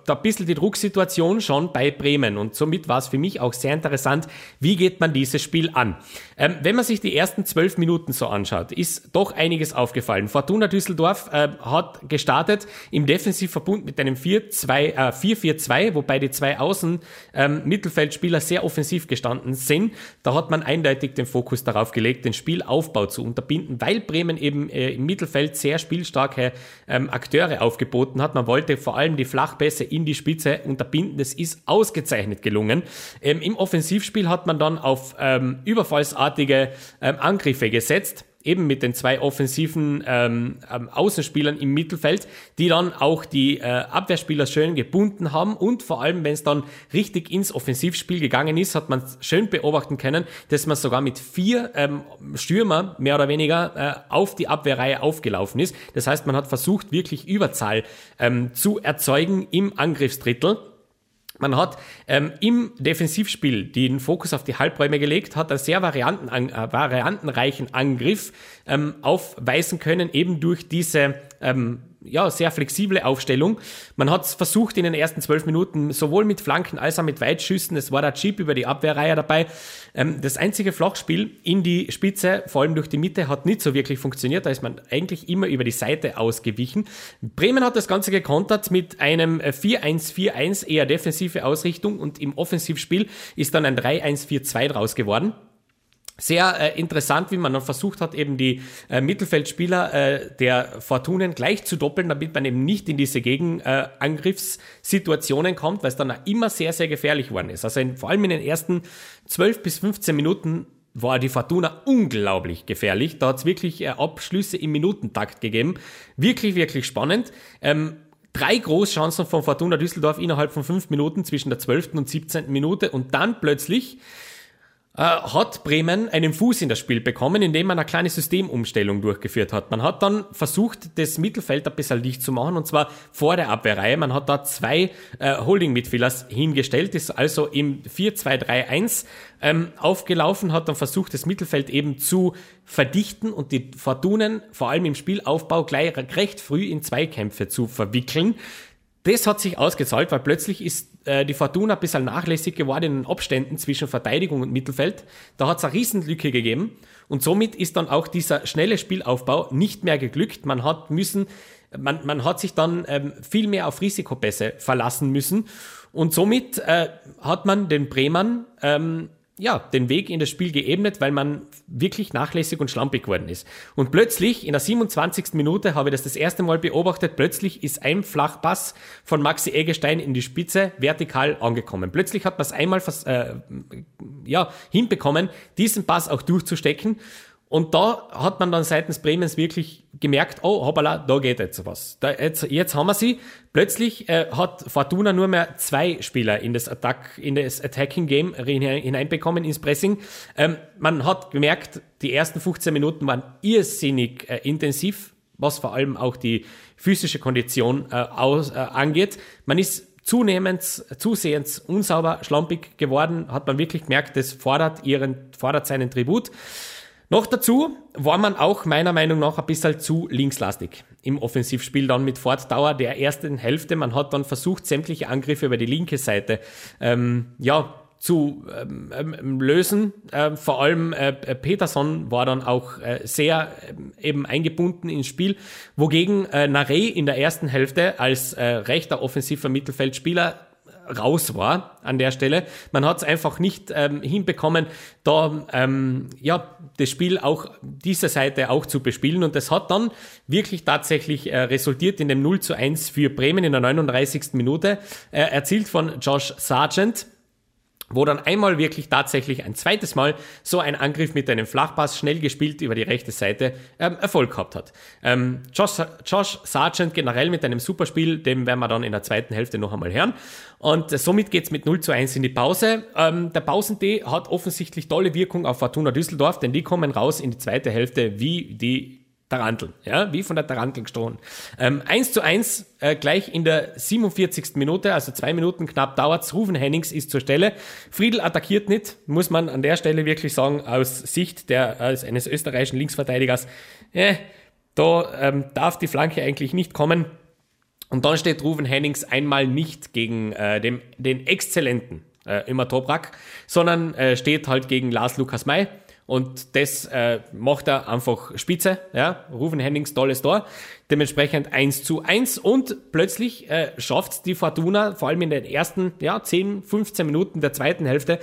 S1: da ein bisschen die Drucksituation schon bei Bremen und somit war es für mich auch sehr interessant, wie geht man dieses Spiel an. Ähm, wenn man sich die ersten zwölf Minuten so anschaut, ist doch einiges aufgefallen. Fortuna Düsseldorf äh, hat gestartet im Defensivverbund mit einem 4-2, äh, 4-4-2, wobei die zwei Außen ähm, sehr offensiv gestanden sind. Da hat man eindeutig den Fokus darauf gelegt, den Spielaufbau zu unterbinden, weil Bremen eben äh, im Mittelfeld sehr spielstarke ähm, Akteure aufgeboten hat. Man wollte vor allem die Flachpässe in die Spitze unterbinden. Das ist ausgezeichnet gelungen. Ähm, Im Offensivspiel hat man dann auf ähm, überfallsartige ähm, Angriffe gesetzt. Eben mit den zwei offensiven ähm, ähm, Außenspielern im Mittelfeld, die dann auch die äh, Abwehrspieler schön gebunden haben und vor allem, wenn es dann richtig ins Offensivspiel gegangen ist, hat man schön beobachten können, dass man sogar mit vier ähm, Stürmer mehr oder weniger äh, auf die Abwehrreihe aufgelaufen ist. Das heißt, man hat versucht, wirklich Überzahl ähm, zu erzeugen im Angriffsdrittel. Man hat ähm, im Defensivspiel den Fokus auf die Halbräume gelegt, hat einen sehr varianten, äh, variantenreichen Angriff ähm, aufweisen können, eben durch diese ähm, ja, sehr flexible Aufstellung. Man hat es versucht in den ersten zwölf Minuten sowohl mit Flanken als auch mit Weitschüssen. Es war der Chip über die Abwehrreihe dabei. Ähm, das einzige Flachspiel in die Spitze, vor allem durch die Mitte, hat nicht so wirklich funktioniert. Da ist man eigentlich immer über die Seite ausgewichen. Bremen hat das Ganze gekontert mit einem 4-1-4-1 eher defensive Ausrichtung und im Offensivspiel ist dann ein 3-1-4-2 draus geworden. Sehr äh, interessant, wie man dann versucht hat, eben die äh, Mittelfeldspieler äh, der Fortunen gleich zu doppeln, damit man eben nicht in diese Gegenangriffssituationen kommt, weil es dann immer sehr, sehr gefährlich worden ist. Also in, vor allem in den ersten 12 bis 15 Minuten war die Fortuna unglaublich gefährlich. Da hat es wirklich äh, Abschlüsse im Minutentakt gegeben. Wirklich, wirklich spannend. Ähm, drei Großchancen von Fortuna Düsseldorf innerhalb von fünf Minuten zwischen der 12. und 17. Minute und dann plötzlich äh, hat Bremen einen Fuß in das Spiel bekommen, indem man eine kleine Systemumstellung durchgeführt hat. Man hat dann versucht, das Mittelfeld ein bisschen dicht zu machen, und zwar vor der Abwehrreihe. Man hat da zwei äh, Holding-Midfielders hingestellt, ist also im 4-2-3-1 ähm, aufgelaufen, hat dann versucht, das Mittelfeld eben zu verdichten und die Fortunen vor allem im Spielaufbau gleich recht früh in Zweikämpfe zu verwickeln. Das hat sich ausgezahlt, weil plötzlich ist äh, die Fortuna ein bisschen nachlässig geworden in den Abständen zwischen Verteidigung und Mittelfeld. Da hat es eine Riesenlücke gegeben und somit ist dann auch dieser schnelle Spielaufbau nicht mehr geglückt. Man hat müssen, man, man hat sich dann ähm, viel mehr auf Risikopässe verlassen müssen und somit äh, hat man den Bremern ähm, ja, den Weg in das Spiel geebnet, weil man wirklich nachlässig und schlampig geworden ist. Und plötzlich, in der 27. Minute, habe ich das das erste Mal beobachtet, plötzlich ist ein Flachpass von Maxi Eggestein in die Spitze vertikal angekommen. Plötzlich hat man es einmal äh, ja, hinbekommen, diesen Pass auch durchzustecken. Und da hat man dann seitens Bremens wirklich gemerkt, oh, hoppala, da geht jetzt was. Da, jetzt, jetzt haben wir sie. Plötzlich äh, hat Fortuna nur mehr zwei Spieler in das Attack, in das Attacking Game hineinbekommen, ins Pressing. Ähm, man hat gemerkt, die ersten 15 Minuten waren irrsinnig äh, intensiv, was vor allem auch die physische Kondition äh, aus, äh, angeht. Man ist zunehmend, zusehends unsauber, schlampig geworden, hat man wirklich gemerkt, das fordert ihren, fordert seinen Tribut. Noch dazu war man auch meiner Meinung nach ein bisschen zu linkslastig im Offensivspiel dann mit Fortdauer der ersten Hälfte. Man hat dann versucht, sämtliche Angriffe über die linke Seite ähm, ja, zu ähm, ähm lösen. Äh, vor allem äh, Peterson war dann auch äh, sehr äh, eben eingebunden ins Spiel, wogegen äh, Nare in der ersten Hälfte als äh, rechter offensiver Mittelfeldspieler raus war an der Stelle. Man hat es einfach nicht ähm, hinbekommen, da ähm, ja das Spiel auch dieser Seite auch zu bespielen und das hat dann wirklich tatsächlich äh, resultiert in dem 0 zu 1 für Bremen in der 39. Minute, äh, erzielt von Josh Sargent wo dann einmal wirklich tatsächlich ein zweites Mal so ein Angriff mit einem Flachpass schnell gespielt über die rechte Seite ähm, Erfolg gehabt hat. Ähm, Josh, Josh Sargent generell mit einem Superspiel, dem werden wir dann in der zweiten Hälfte noch einmal hören. Und äh, somit geht's mit 0 zu 1 in die Pause. Ähm, der Pausentee hat offensichtlich tolle Wirkung auf Fortuna Düsseldorf, denn die kommen raus in die zweite Hälfte wie die Taranteln, ja, wie von der Tarantel gestohlen. Ähm, 1 zu 1 äh, gleich in der 47. Minute, also zwei Minuten knapp dauert's. Rufen Hennings ist zur Stelle. Friedel attackiert nicht, muss man an der Stelle wirklich sagen, aus Sicht der, als eines österreichischen Linksverteidigers, äh, da ähm, darf die Flanke eigentlich nicht kommen. Und dann steht Rufen Hennings einmal nicht gegen äh, dem, den exzellenten äh, Immer Toprak, sondern äh, steht halt gegen Lars Lukas May und das äh, macht er einfach spitze. Ja? Rufen Hennings tolles Tor. Dementsprechend 1 zu 1 und plötzlich äh, schafft die Fortuna, vor allem in den ersten ja, 10, 15 Minuten der zweiten Hälfte,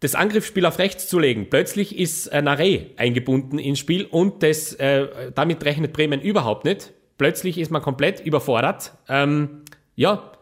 S1: das Angriffsspiel auf rechts zu legen. Plötzlich ist äh, Nare eingebunden ins Spiel und das, äh, damit rechnet Bremen überhaupt nicht. Plötzlich ist man komplett überfordert. Ähm, ja,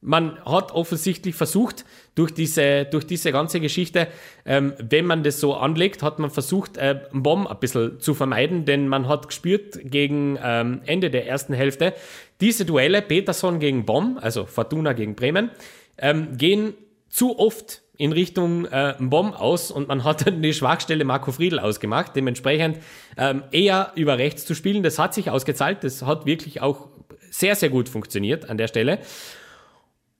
S1: man hat offensichtlich versucht, durch diese, durch diese ganze Geschichte, ähm, wenn man das so anlegt, hat man versucht, äh, Bomb ein bisschen zu vermeiden, denn man hat gespürt gegen ähm, Ende der ersten Hälfte, diese Duelle, Peterson gegen Bomb, also Fortuna gegen Bremen, ähm, gehen zu oft in Richtung äh, Bomb aus und man hat dann die Schwachstelle Marco Friedl ausgemacht, dementsprechend ähm, eher über rechts zu spielen. Das hat sich ausgezahlt, das hat wirklich auch sehr, sehr gut funktioniert an der Stelle.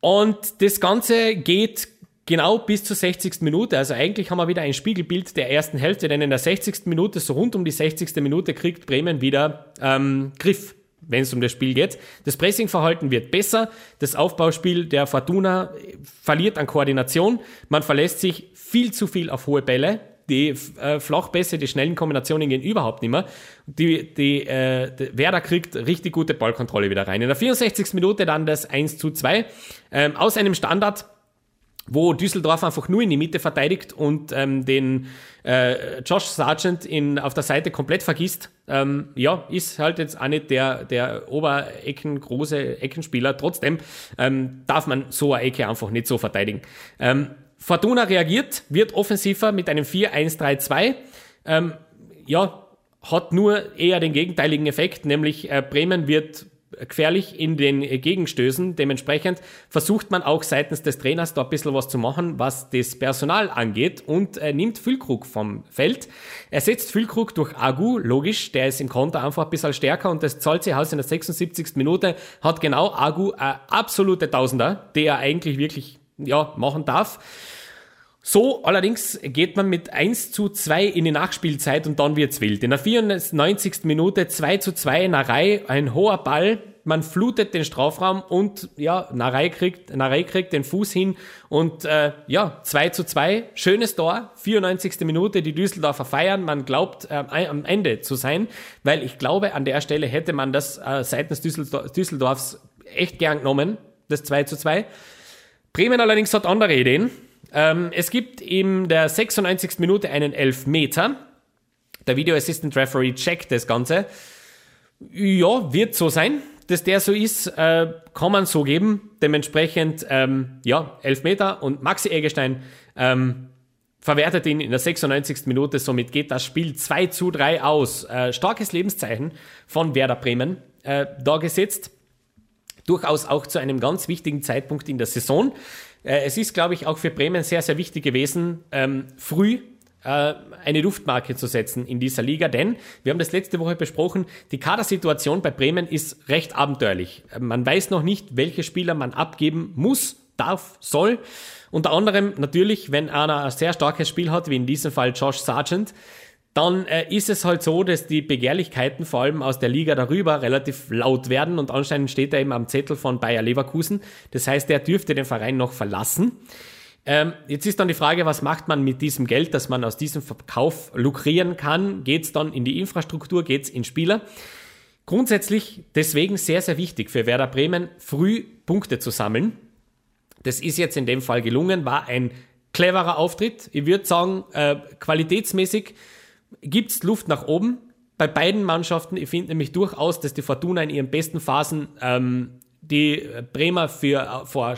S1: Und das Ganze geht genau bis zur 60. Minute. Also eigentlich haben wir wieder ein Spiegelbild der ersten Hälfte, denn in der 60. Minute, so rund um die 60. Minute, kriegt Bremen wieder ähm, Griff, wenn es um das Spiel geht. Das Pressingverhalten wird besser. Das Aufbauspiel der Fortuna verliert an Koordination. Man verlässt sich viel zu viel auf hohe Bälle. Die äh, Flachpässe, die schnellen Kombinationen gehen überhaupt nicht mehr. Die, die, äh, die Werder kriegt richtig gute Ballkontrolle wieder rein. In der 64. Minute dann das 1 zu 2. Ähm, aus einem Standard wo Düsseldorf einfach nur in die Mitte verteidigt und ähm, den äh, Josh Sargent in, auf der Seite komplett vergisst. Ähm, ja, ist halt jetzt auch nicht der, der Oberecken, große Eckenspieler. Trotzdem ähm, darf man so eine Ecke einfach nicht so verteidigen. Ähm, Fortuna reagiert, wird offensiver mit einem 4-1-3-2. Ähm, ja, hat nur eher den gegenteiligen Effekt, nämlich äh, Bremen wird gefährlich in den Gegenstößen. Dementsprechend versucht man auch seitens des Trainers da ein bisschen was zu machen, was das Personal angeht und äh, nimmt Füllkrug vom Feld. Er setzt Füllkrug durch Agu, logisch, der ist im Konter einfach ein bisschen stärker und das zahlt sich aus in der 76. Minute, hat genau Agu eine absolute Tausender, der er eigentlich wirklich ja, machen darf. So, allerdings geht man mit 1 zu 2 in die Nachspielzeit und dann wird's wild. In der 94. Minute 2 zu 2 Narei, ein hoher Ball, man flutet den Strafraum und ja, Narei kriegt, Narei kriegt den Fuß hin und äh, ja, 2 zu 2, schönes Tor, 94. Minute, die Düsseldorfer feiern, man glaubt äh, am Ende zu sein, weil ich glaube, an der Stelle hätte man das äh, seitens Düsseldorf, Düsseldorfs echt gern genommen, das 2 zu 2. Bremen allerdings hat andere Ideen. Ähm, es gibt in der 96. Minute einen Elfmeter. Der Video Assistant Referee checkt das Ganze. Ja, wird so sein, dass der so ist, äh, kann man so geben. Dementsprechend, ähm, ja, Elfmeter und Maxi Eggestein ähm, verwertet ihn in der 96. Minute. Somit geht das Spiel 2 zu 3 aus. Äh, starkes Lebenszeichen von Werder Bremen äh, da gesetzt. Durchaus auch zu einem ganz wichtigen Zeitpunkt in der Saison. Äh, es ist, glaube ich, auch für Bremen sehr, sehr wichtig gewesen, ähm, früh äh, eine Luftmarke zu setzen in dieser Liga, denn wir haben das letzte Woche besprochen, die Kadersituation bei Bremen ist recht abenteuerlich. Man weiß noch nicht, welche Spieler man abgeben muss, darf, soll. Unter anderem natürlich, wenn einer ein sehr starkes Spiel hat, wie in diesem Fall Josh Sargent, dann äh, ist es halt so, dass die Begehrlichkeiten vor allem aus der Liga darüber relativ laut werden und anscheinend steht er eben am Zettel von Bayer Leverkusen. Das heißt, er dürfte den Verein noch verlassen. Ähm, jetzt ist dann die Frage, was macht man mit diesem Geld, das man aus diesem Verkauf lukrieren kann? Geht es dann in die Infrastruktur, geht es in Spieler? Grundsätzlich deswegen sehr, sehr wichtig für Werder Bremen, früh Punkte zu sammeln. Das ist jetzt in dem Fall gelungen, war ein cleverer Auftritt. Ich würde sagen, äh, qualitätsmäßig gibt es Luft nach oben. Bei beiden Mannschaften, ich finde nämlich durchaus, dass die Fortuna in ihren besten Phasen ähm, die Bremer für, äh, vor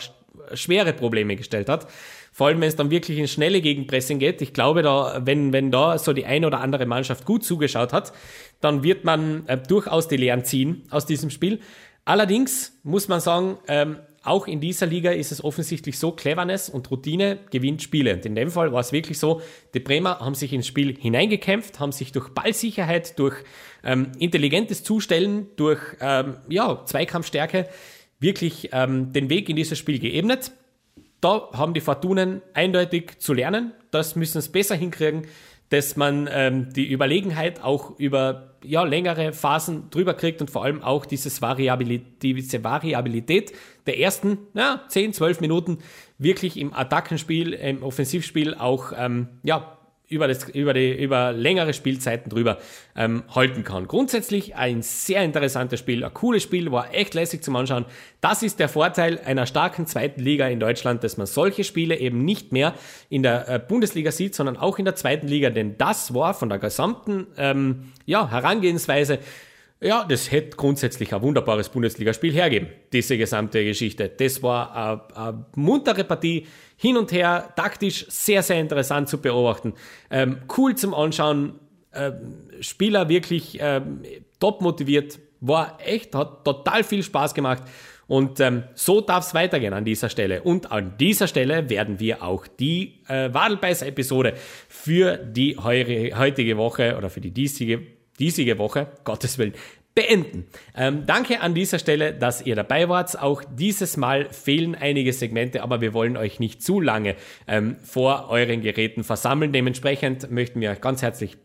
S1: schwere Probleme gestellt hat. Vor allem, wenn es dann wirklich in schnelle Gegenpressing geht. Ich glaube, da, wenn, wenn da so die eine oder andere Mannschaft gut zugeschaut hat, dann wird man äh, durchaus die Lehren ziehen aus diesem Spiel. Allerdings muss man sagen, ähm, auch in dieser Liga ist es offensichtlich so, Cleverness und Routine gewinnt Spiele. Und in dem Fall war es wirklich so, die Bremer haben sich ins Spiel hineingekämpft, haben sich durch Ballsicherheit, durch ähm, intelligentes Zustellen, durch ähm, ja, Zweikampfstärke wirklich ähm, den Weg in dieses Spiel geebnet. Da haben die Fortunen eindeutig zu lernen. Das müssen sie besser hinkriegen dass man ähm, die Überlegenheit auch über ja, längere Phasen drüber kriegt und vor allem auch dieses Variabilität, diese Variabilität der ersten ja, 10, 12 Minuten wirklich im Attackenspiel, im Offensivspiel auch ähm, ja, über, das, über, die, über längere Spielzeiten drüber ähm, halten kann. Grundsätzlich ein sehr interessantes Spiel, ein cooles Spiel, war echt lässig zum Anschauen. Das ist der Vorteil einer starken zweiten Liga in Deutschland, dass man solche Spiele eben nicht mehr in der äh, Bundesliga sieht, sondern auch in der zweiten Liga, denn das war von der gesamten ähm, ja, Herangehensweise Ja, das hätte grundsätzlich ein wunderbares Bundesligaspiel hergeben, diese gesamte Geschichte. Das war eine, muntere Partie, hin und her, taktisch sehr, sehr interessant zu beobachten. Ähm, cool zum Anschauen, ähm, Spieler wirklich ähm, top motiviert, war echt, hat total viel Spaß gemacht. Und ähm, so darf es weitergehen an dieser Stelle. Und an dieser Stelle werden wir auch die äh, Wadelbeißer-Episode für die heutige Woche oder für die diesige, diesige Woche, Gottes Willen, beenden. Ähm, danke an dieser Stelle, dass ihr dabei wart. Auch dieses Mal fehlen einige Segmente, aber wir wollen euch nicht zu lange ähm, vor euren Geräten versammeln. Dementsprechend möchten wir, ganz herzlich,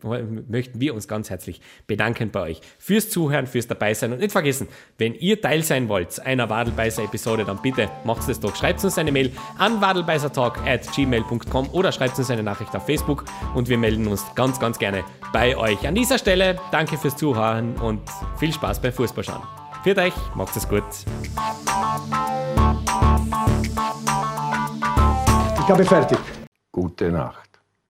S1: möchten wir uns ganz herzlich bedanken bei euch fürs Zuhören, fürs Dabeisein und nicht vergessen, wenn ihr Teil sein wollt einer Wadelbeißer-Episode, dann bitte macht es doch. Schreibt uns eine Mail an wadelbeißertalk at gmail.com oder schreibt uns eine Nachricht auf Facebook und wir melden uns ganz, ganz gerne bei euch. An dieser Stelle danke fürs Zuhören und viel Spaß beim Fußballschauen. Für euch, macht es gut.
S5: Ich habe fertig.
S4: Gute Nacht.